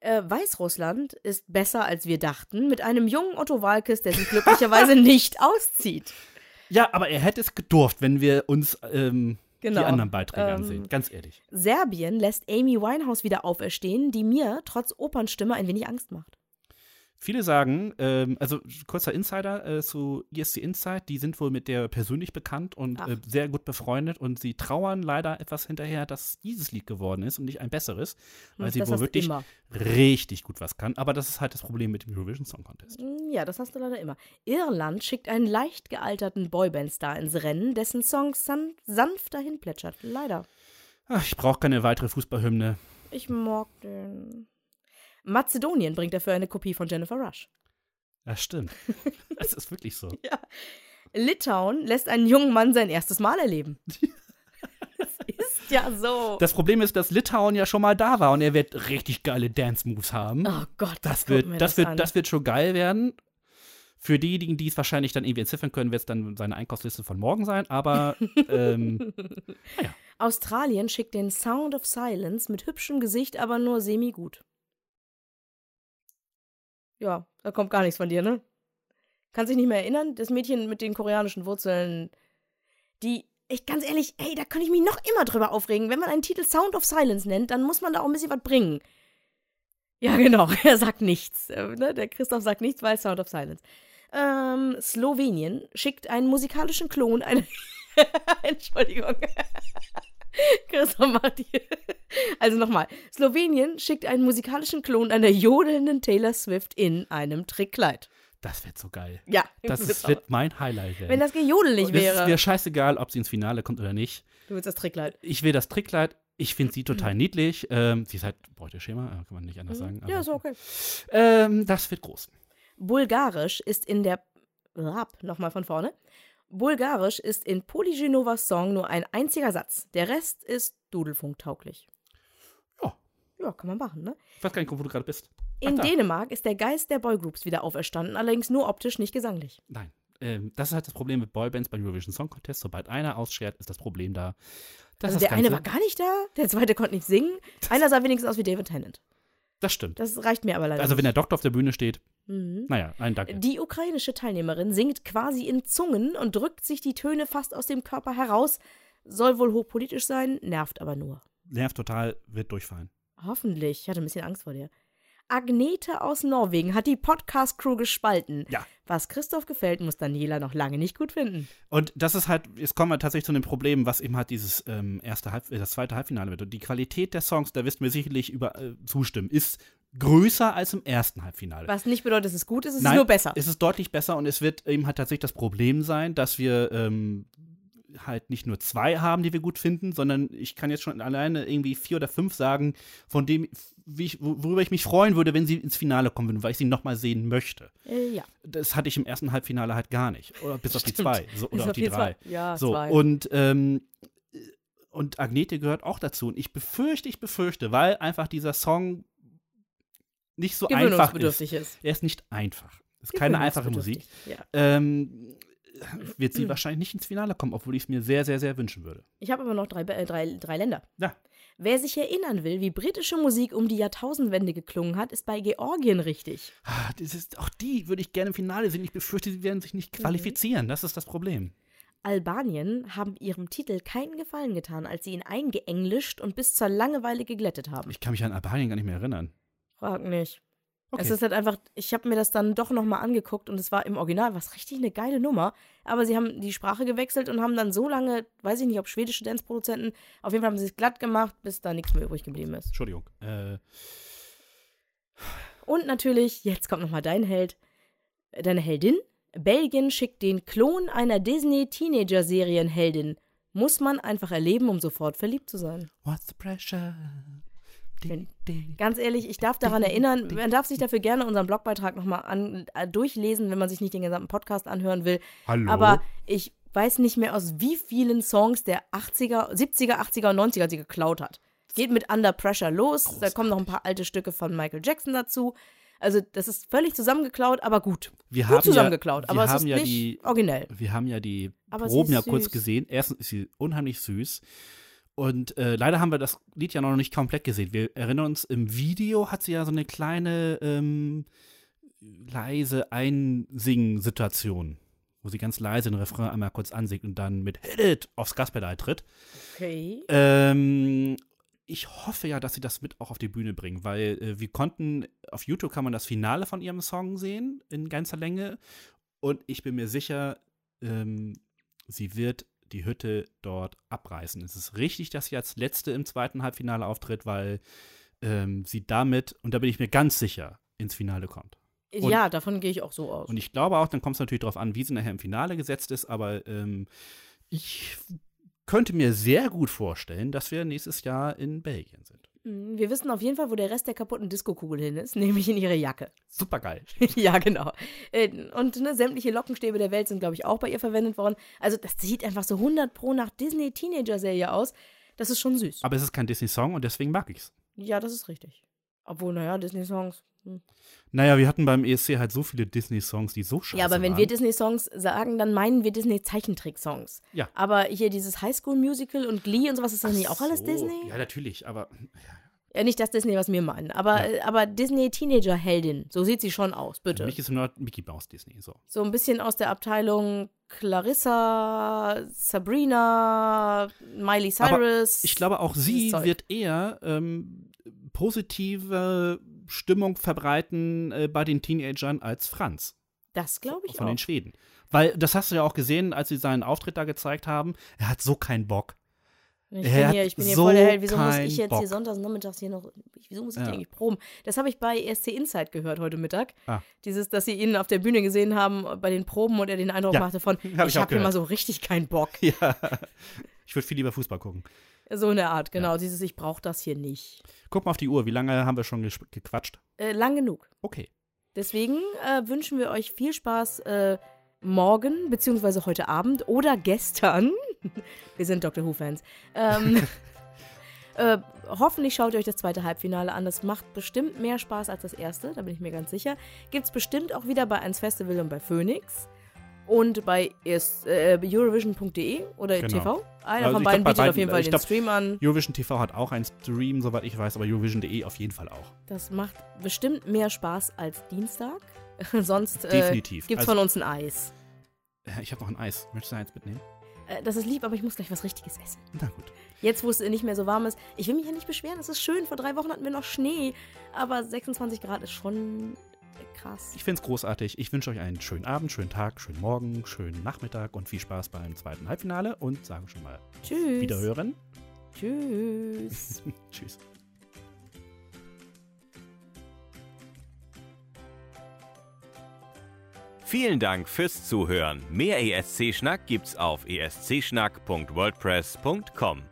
Speaker 4: Äh, Weißrussland ist besser, als wir dachten, mit einem jungen Otto Walkes, der sich glücklicherweise nicht auszieht.
Speaker 3: Ja, aber er hätte es gedurft, wenn wir uns ähm,
Speaker 4: Genau.
Speaker 3: die anderen Beiträge
Speaker 4: Ähm,
Speaker 3: ansehen. Ganz ehrlich.
Speaker 4: Serbien lässt Amy Winehouse wieder auferstehen, die mir trotz Opernstimme ein wenig Angst macht.
Speaker 3: Viele sagen, ähm, also kurzer Insider äh, zu ESC Insight, die sind wohl mit der persönlich bekannt und äh, sehr gut befreundet und sie trauern leider etwas hinterher, dass dieses Lied geworden ist und nicht ein besseres, weil
Speaker 4: Hm,
Speaker 3: sie
Speaker 4: das
Speaker 3: wohl
Speaker 4: hast du
Speaker 3: wirklich
Speaker 4: immer.
Speaker 3: richtig gut was kann. Aber das ist halt das Problem mit dem Eurovision Song Contest.
Speaker 4: Mm, Ja, das hast du leider immer. Irland schickt einen leicht gealterten Boyband-Star ins Rennen, dessen Song san sanft dahin plätschert. Leider.
Speaker 3: Ach, ich brauche keine weitere Fußballhymne.
Speaker 4: Ich mag den. Mazedonien bringt dafür eine Kopie von Jennifer Rush.
Speaker 3: Das stimmt. Es ist wirklich so.
Speaker 4: Litauen lässt einen jungen Mann sein erstes Mal erleben. das ist ja so.
Speaker 3: Das Problem ist, dass Litauen ja schon mal da war und er wird richtig geile Dance-Moves haben.
Speaker 4: oh Gott,
Speaker 3: Das
Speaker 4: guck
Speaker 3: wird,
Speaker 4: mir
Speaker 3: das, wird, das wird schon geil werden. Für diejenigen, die es wahrscheinlich dann irgendwie entziffern können, wird es dann seine Einkaufsliste von morgen sein. Aber ähm,
Speaker 4: Australien schickt den Sound of Silence mit hübschem Gesicht, aber nur semi-gut. Ja, da kommt gar nichts von dir, ne? Kannst dich nicht mehr erinnern? Das Mädchen mit den koreanischen Wurzeln, die, ich ganz ehrlich, ey, da kann ich mich noch immer drüber aufregen. Wenn man einen Titel Sound of Silence nennt, dann muss man da auch ein bisschen was bringen. Ja, genau, er sagt nichts. Äh, ne? Der Christoph sagt nichts, weil Sound of Silence. Ähm, Slowenien schickt einen musikalischen Klon, eine. Entschuldigung. Christoph macht hier. Also nochmal. Slowenien schickt einen musikalischen Klon einer jodelnden Taylor Swift in einem Trickkleid.
Speaker 3: das wird so geil.
Speaker 4: Ja,
Speaker 3: Das ist, wird mein Highlight werden.
Speaker 4: Wenn das Gejodel nicht
Speaker 3: Und es
Speaker 4: wäre.
Speaker 3: scheißegal, ob sie ins Finale kommt oder nicht.
Speaker 4: Du willst das Trickkleid.
Speaker 3: Ich will das Trickkleid. Ich finde sie total niedlich. Ähm, sie ist halt Beuteschema, äh, kann man nicht anders sagen.
Speaker 4: Ja, ist okay.
Speaker 3: Ähm, das wird groß.
Speaker 4: Bulgarisch ist in der. Rap, nochmal von vorne. Bulgarisch ist in Polygenovas Song nur ein einziger Satz. Der Rest ist Dudelfunk-tauglich.
Speaker 3: Ja.
Speaker 4: Ja, kann man machen, ne?
Speaker 3: Ich weiß gar nicht, wo du gerade bist.
Speaker 4: In
Speaker 3: Ach, da.
Speaker 4: Dänemark ist der Geist der Boygroups wieder auferstanden, allerdings nur optisch, nicht gesanglich.
Speaker 3: Nein. Ähm, das ist halt das Problem mit Boybands beim Eurovision Song Contest. Sobald einer ausschert, ist das Problem da. Das
Speaker 4: Also der eine war gar nicht da, der zweite konnte nicht singen. Einer sah wenigstens aus wie David Tennant.
Speaker 3: Das stimmt.
Speaker 4: Das reicht mir aber leider
Speaker 3: Also, wenn der Doktor auf der Bühne steht,
Speaker 4: Mhm.
Speaker 3: naja, ein Danke.
Speaker 4: Die ukrainische Teilnehmerin singt quasi in Zungen und drückt sich die Töne fast aus dem Körper heraus. Soll wohl hochpolitisch sein, nervt aber nur.
Speaker 3: Nervt total, wird durchfallen.
Speaker 4: Hoffentlich. Ich hatte ein bisschen Angst vor dir. Agnete aus Norwegen hat die Podcast-Crew gespalten.
Speaker 3: Ja.
Speaker 4: Was Christoph gefällt, muss Daniela noch lange nicht gut finden.
Speaker 3: Und das ist halt, jetzt kommen wir tatsächlich zu dem Problem, was eben halt dieses ähm, erste Halb, äh, das zweite Halbfinale wird. Und die Qualität der Songs, da wirst du mir sicherlich über, äh, zustimmen, ist größer als im ersten Halbfinale.
Speaker 4: Was nicht bedeutet, dass es gut ist, es
Speaker 3: Nein,
Speaker 4: ist nur besser.
Speaker 3: Es ist deutlich besser und es wird eben halt tatsächlich das Problem sein, dass wir ähm, halt nicht nur zwei haben, die wir gut finden, sondern ich kann jetzt schon alleine irgendwie vier oder fünf sagen, von dem, ich, worüber ich mich freuen würde, wenn sie ins Finale kommen würden, weil ich sie nochmal sehen möchte.
Speaker 4: Äh, ja.
Speaker 3: Das hatte ich im ersten Halbfinale halt gar nicht. Oder bis auf die zwei. So,
Speaker 4: Bis
Speaker 3: oder auf die drei.
Speaker 4: zwei. Ja,
Speaker 3: So,
Speaker 4: zwei.
Speaker 3: und, ähm, und Agnete gehört auch dazu. Und ich befürchte, ich befürchte, weil einfach dieser Song nicht so einfach ist.
Speaker 4: Ist.
Speaker 3: Er ist nicht einfach. Es ist keine einfache Musik.
Speaker 4: Ja.
Speaker 3: Ähm, wird
Speaker 4: Hm.
Speaker 3: sie wahrscheinlich nicht ins Finale kommen, obwohl ich es mir sehr, sehr, sehr wünschen würde.
Speaker 4: Ich habe aber noch drei, äh, drei, drei Länder.
Speaker 3: Ja.
Speaker 4: Wer sich erinnern will, wie britische Musik um die Jahrtausendwende geklungen hat, ist bei Georgien richtig.
Speaker 3: Ah, Das ist, auch die würde ich gerne im Finale sehen. Ich befürchte, sie werden sich nicht
Speaker 4: Mhm.
Speaker 3: qualifizieren. Das ist das Problem.
Speaker 4: Albanien haben ihrem Titel keinen Gefallen getan, als sie ihn eingeenglischt und bis zur Langeweile geglättet haben.
Speaker 3: Ich kann mich an Albanien gar nicht mehr erinnern.
Speaker 4: Frag nicht.
Speaker 3: Okay.
Speaker 4: Es ist halt einfach, ich habe mir das dann doch nochmal angeguckt und es war im Original was richtig eine geile Nummer. Aber sie haben die Sprache gewechselt und haben dann so lange, weiß ich nicht, ob schwedische Dance-Produzenten, auf jeden Fall haben sie es glatt gemacht, bis da nichts mehr übrig geblieben ist.
Speaker 3: Entschuldigung. Äh,
Speaker 4: Und natürlich, jetzt kommt nochmal dein Held, deine Heldin. Belgien schickt den Klon einer Disney-Teenager-Serienheldin. Muss man einfach erleben, um sofort verliebt zu sein.
Speaker 3: what's the pressure? Di,
Speaker 4: Wenn-
Speaker 3: di.
Speaker 4: Ganz ehrlich, ich darf daran erinnern, man darf sich dafür gerne unseren Blogbeitrag nochmal an, äh, durchlesen, wenn man sich nicht den gesamten Podcast anhören will.
Speaker 3: Hallo?
Speaker 4: Aber ich weiß nicht mehr, aus wie vielen Songs der 80er, 70er, 80er und 90er sie geklaut hat. Geht mit Under Pressure los, da kommen noch ein paar alte Stücke von Michael Jackson dazu. Also, das ist völlig zusammengeklaut, aber gut.
Speaker 3: wir
Speaker 4: Gut
Speaker 3: haben
Speaker 4: zusammengeklaut,
Speaker 3: ja,
Speaker 4: aber
Speaker 3: wir
Speaker 4: es
Speaker 3: haben
Speaker 4: ist
Speaker 3: ja
Speaker 4: nicht
Speaker 3: die,
Speaker 4: originell.
Speaker 3: Wir haben ja die
Speaker 4: Aber
Speaker 3: Proben ja kurz gesehen. Erstens ist sie unheimlich süß. Und äh, leider haben wir das Lied ja noch nicht komplett gesehen. Wir erinnern uns, im Video hat sie ja so eine kleine ähm, leise Einsingen-Situation, wo sie ganz leise den Refrain einmal kurz ansingt und dann mit Hit It aufs Gaspedal tritt.
Speaker 4: Okay.
Speaker 3: Ähm, ich hoffe ja, dass sie das mit auch auf die Bühne bringen, weil äh, wir konnten, auf YouTube kann man das Finale von ihrem Song sehen, in ganzer Länge. Und ich bin mir sicher, ähm, sie wird die Hütte dort abreißen. Es ist richtig, dass sie als Letzte im zweiten Halbfinale auftritt, weil ähm, sie damit, und da bin ich mir ganz sicher, ins Finale kommt. Und-
Speaker 4: ja, davon gehe ich auch so aus.
Speaker 3: Und ich glaube auch, dann kommt es natürlich darauf an, wie sie nachher im Finale gesetzt ist, aber ähm, ich könnte mir sehr gut vorstellen, dass wir nächstes Jahr in Belgien sind.
Speaker 4: Mm, Wir wissen auf jeden Fall, wo der Rest der kaputten Disco-Kugel hin ist, nämlich in ihre Jacke.
Speaker 3: Super geil.
Speaker 4: ja, genau. Äh, Und ne, sämtliche Lockenstäbe der Welt sind, glaube ich, auch bei ihr verwendet worden. Also, das sieht einfach so 100 Pro nach Disney-Teenager-Serie aus. Das ist schon süß.
Speaker 3: Aber es ist kein Disney-Song und deswegen mag ich's.
Speaker 4: Ja, das ist richtig. Obwohl, naja, Disney-Songs. Hm.
Speaker 3: Naja, wir hatten beim ESC halt so viele Disney-Songs, die so scheiße
Speaker 4: Ja, aber wenn
Speaker 3: waren.
Speaker 4: wir Disney-Songs sagen, dann meinen wir Disney-Zeichentrick-Songs.
Speaker 3: Ja.
Speaker 4: Aber hier dieses Highschool-Musical und Glee und sowas, ist das nicht auch alles
Speaker 3: so,
Speaker 4: Disney?
Speaker 3: Ja, natürlich, aber
Speaker 4: Ja, nicht das Disney, was wir meinen. Aber, äh, aber Disney-Teenager-Heldin. So sieht sie schon aus,
Speaker 3: für
Speaker 4: bitte.
Speaker 3: mich ist nur Mickey Mouse Disney. So.
Speaker 4: So ein bisschen aus der Abteilung Clarissa, Sabrina, Miley
Speaker 3: Aber
Speaker 4: Cyrus.
Speaker 3: Ich glaube, auch sie wird eher ähm, positive Stimmung verbreiten äh, bei den Teenagern als Franz.
Speaker 4: Das glaube ich
Speaker 3: von
Speaker 4: auch.
Speaker 3: den Schweden. Weil das hast du ja auch gesehen, als sie seinen Auftritt da gezeigt haben. Er hat so keinen Bock.
Speaker 4: Ich
Speaker 3: Er
Speaker 4: bin hier, ich bin hier
Speaker 3: so
Speaker 4: voll der Held. Wieso muss ich jetzt
Speaker 3: Bock.
Speaker 4: hier sonntags nachmittags hier noch, wieso muss ich
Speaker 3: Ja.
Speaker 4: hier eigentlich proben? Das habe ich bei ESC Insight gehört heute Mittag.
Speaker 3: Ah.
Speaker 4: Dieses, dass sie ihn auf der Bühne gesehen haben bei den Proben und er den Eindruck
Speaker 3: Ja,
Speaker 4: machte von,
Speaker 3: hab ich
Speaker 4: ich habe hier mal
Speaker 3: gehört.
Speaker 4: so richtig keinen Bock.
Speaker 3: Ja. Ich würde viel lieber Fußball gucken.
Speaker 4: So eine Art, genau. Dieses, ich brauche das hier nicht.
Speaker 3: Guck mal auf die Uhr. Wie lange haben wir schon ges- gequatscht?
Speaker 4: Äh, lang genug.
Speaker 3: Okay.
Speaker 4: Deswegen äh, wünschen wir euch viel Spaß äh, morgen, beziehungsweise heute Abend oder gestern. wir sind Dr. Who-Fans. Ähm, äh, hoffentlich schaut ihr euch das zweite Halbfinale an. Das macht bestimmt mehr Spaß als das erste, da bin ich mir ganz sicher. Gibt es bestimmt auch wieder bei 1 Festival und bei Phoenix. Und bei äh, Eurovision.de oder
Speaker 3: Genau.
Speaker 4: TV. Einer
Speaker 3: Also
Speaker 4: von beiden
Speaker 3: glaub,
Speaker 4: bietet auf
Speaker 3: beiden-
Speaker 4: jeden Fall den
Speaker 3: glaub-
Speaker 4: Stream an.
Speaker 3: Eurovision TV hat auch einen Stream, soweit ich weiß, aber Eurovision.de auf jeden Fall auch.
Speaker 4: Das macht bestimmt mehr Spaß als Dienstag. Sonst äh, gibt es
Speaker 3: Also-
Speaker 4: von uns ein Eis.
Speaker 3: Äh, Ich habe noch ein Eis. Möchtest du eins mitnehmen?
Speaker 4: Äh, Das ist lieb, aber ich muss gleich was Richtiges essen.
Speaker 3: Na gut.
Speaker 4: Jetzt, wo es nicht mehr so warm ist. Ich will mich ja nicht beschweren, es ist schön. Vor drei Wochen hatten wir noch Schnee. Aber 26 Grad ist schon Krass.
Speaker 3: Ich finde es großartig. Ich wünsche euch einen schönen Abend, schönen Tag, schönen Morgen, schönen Nachmittag und viel Spaß beim zweiten Halbfinale und sage schon mal
Speaker 4: Tschüss.
Speaker 3: Wiederhören.
Speaker 4: Tschüss.
Speaker 3: Tschüss.
Speaker 1: Vielen Dank fürs Zuhören. Mehr ESC-Schnack gibt's auf escschnack.wordpress.com.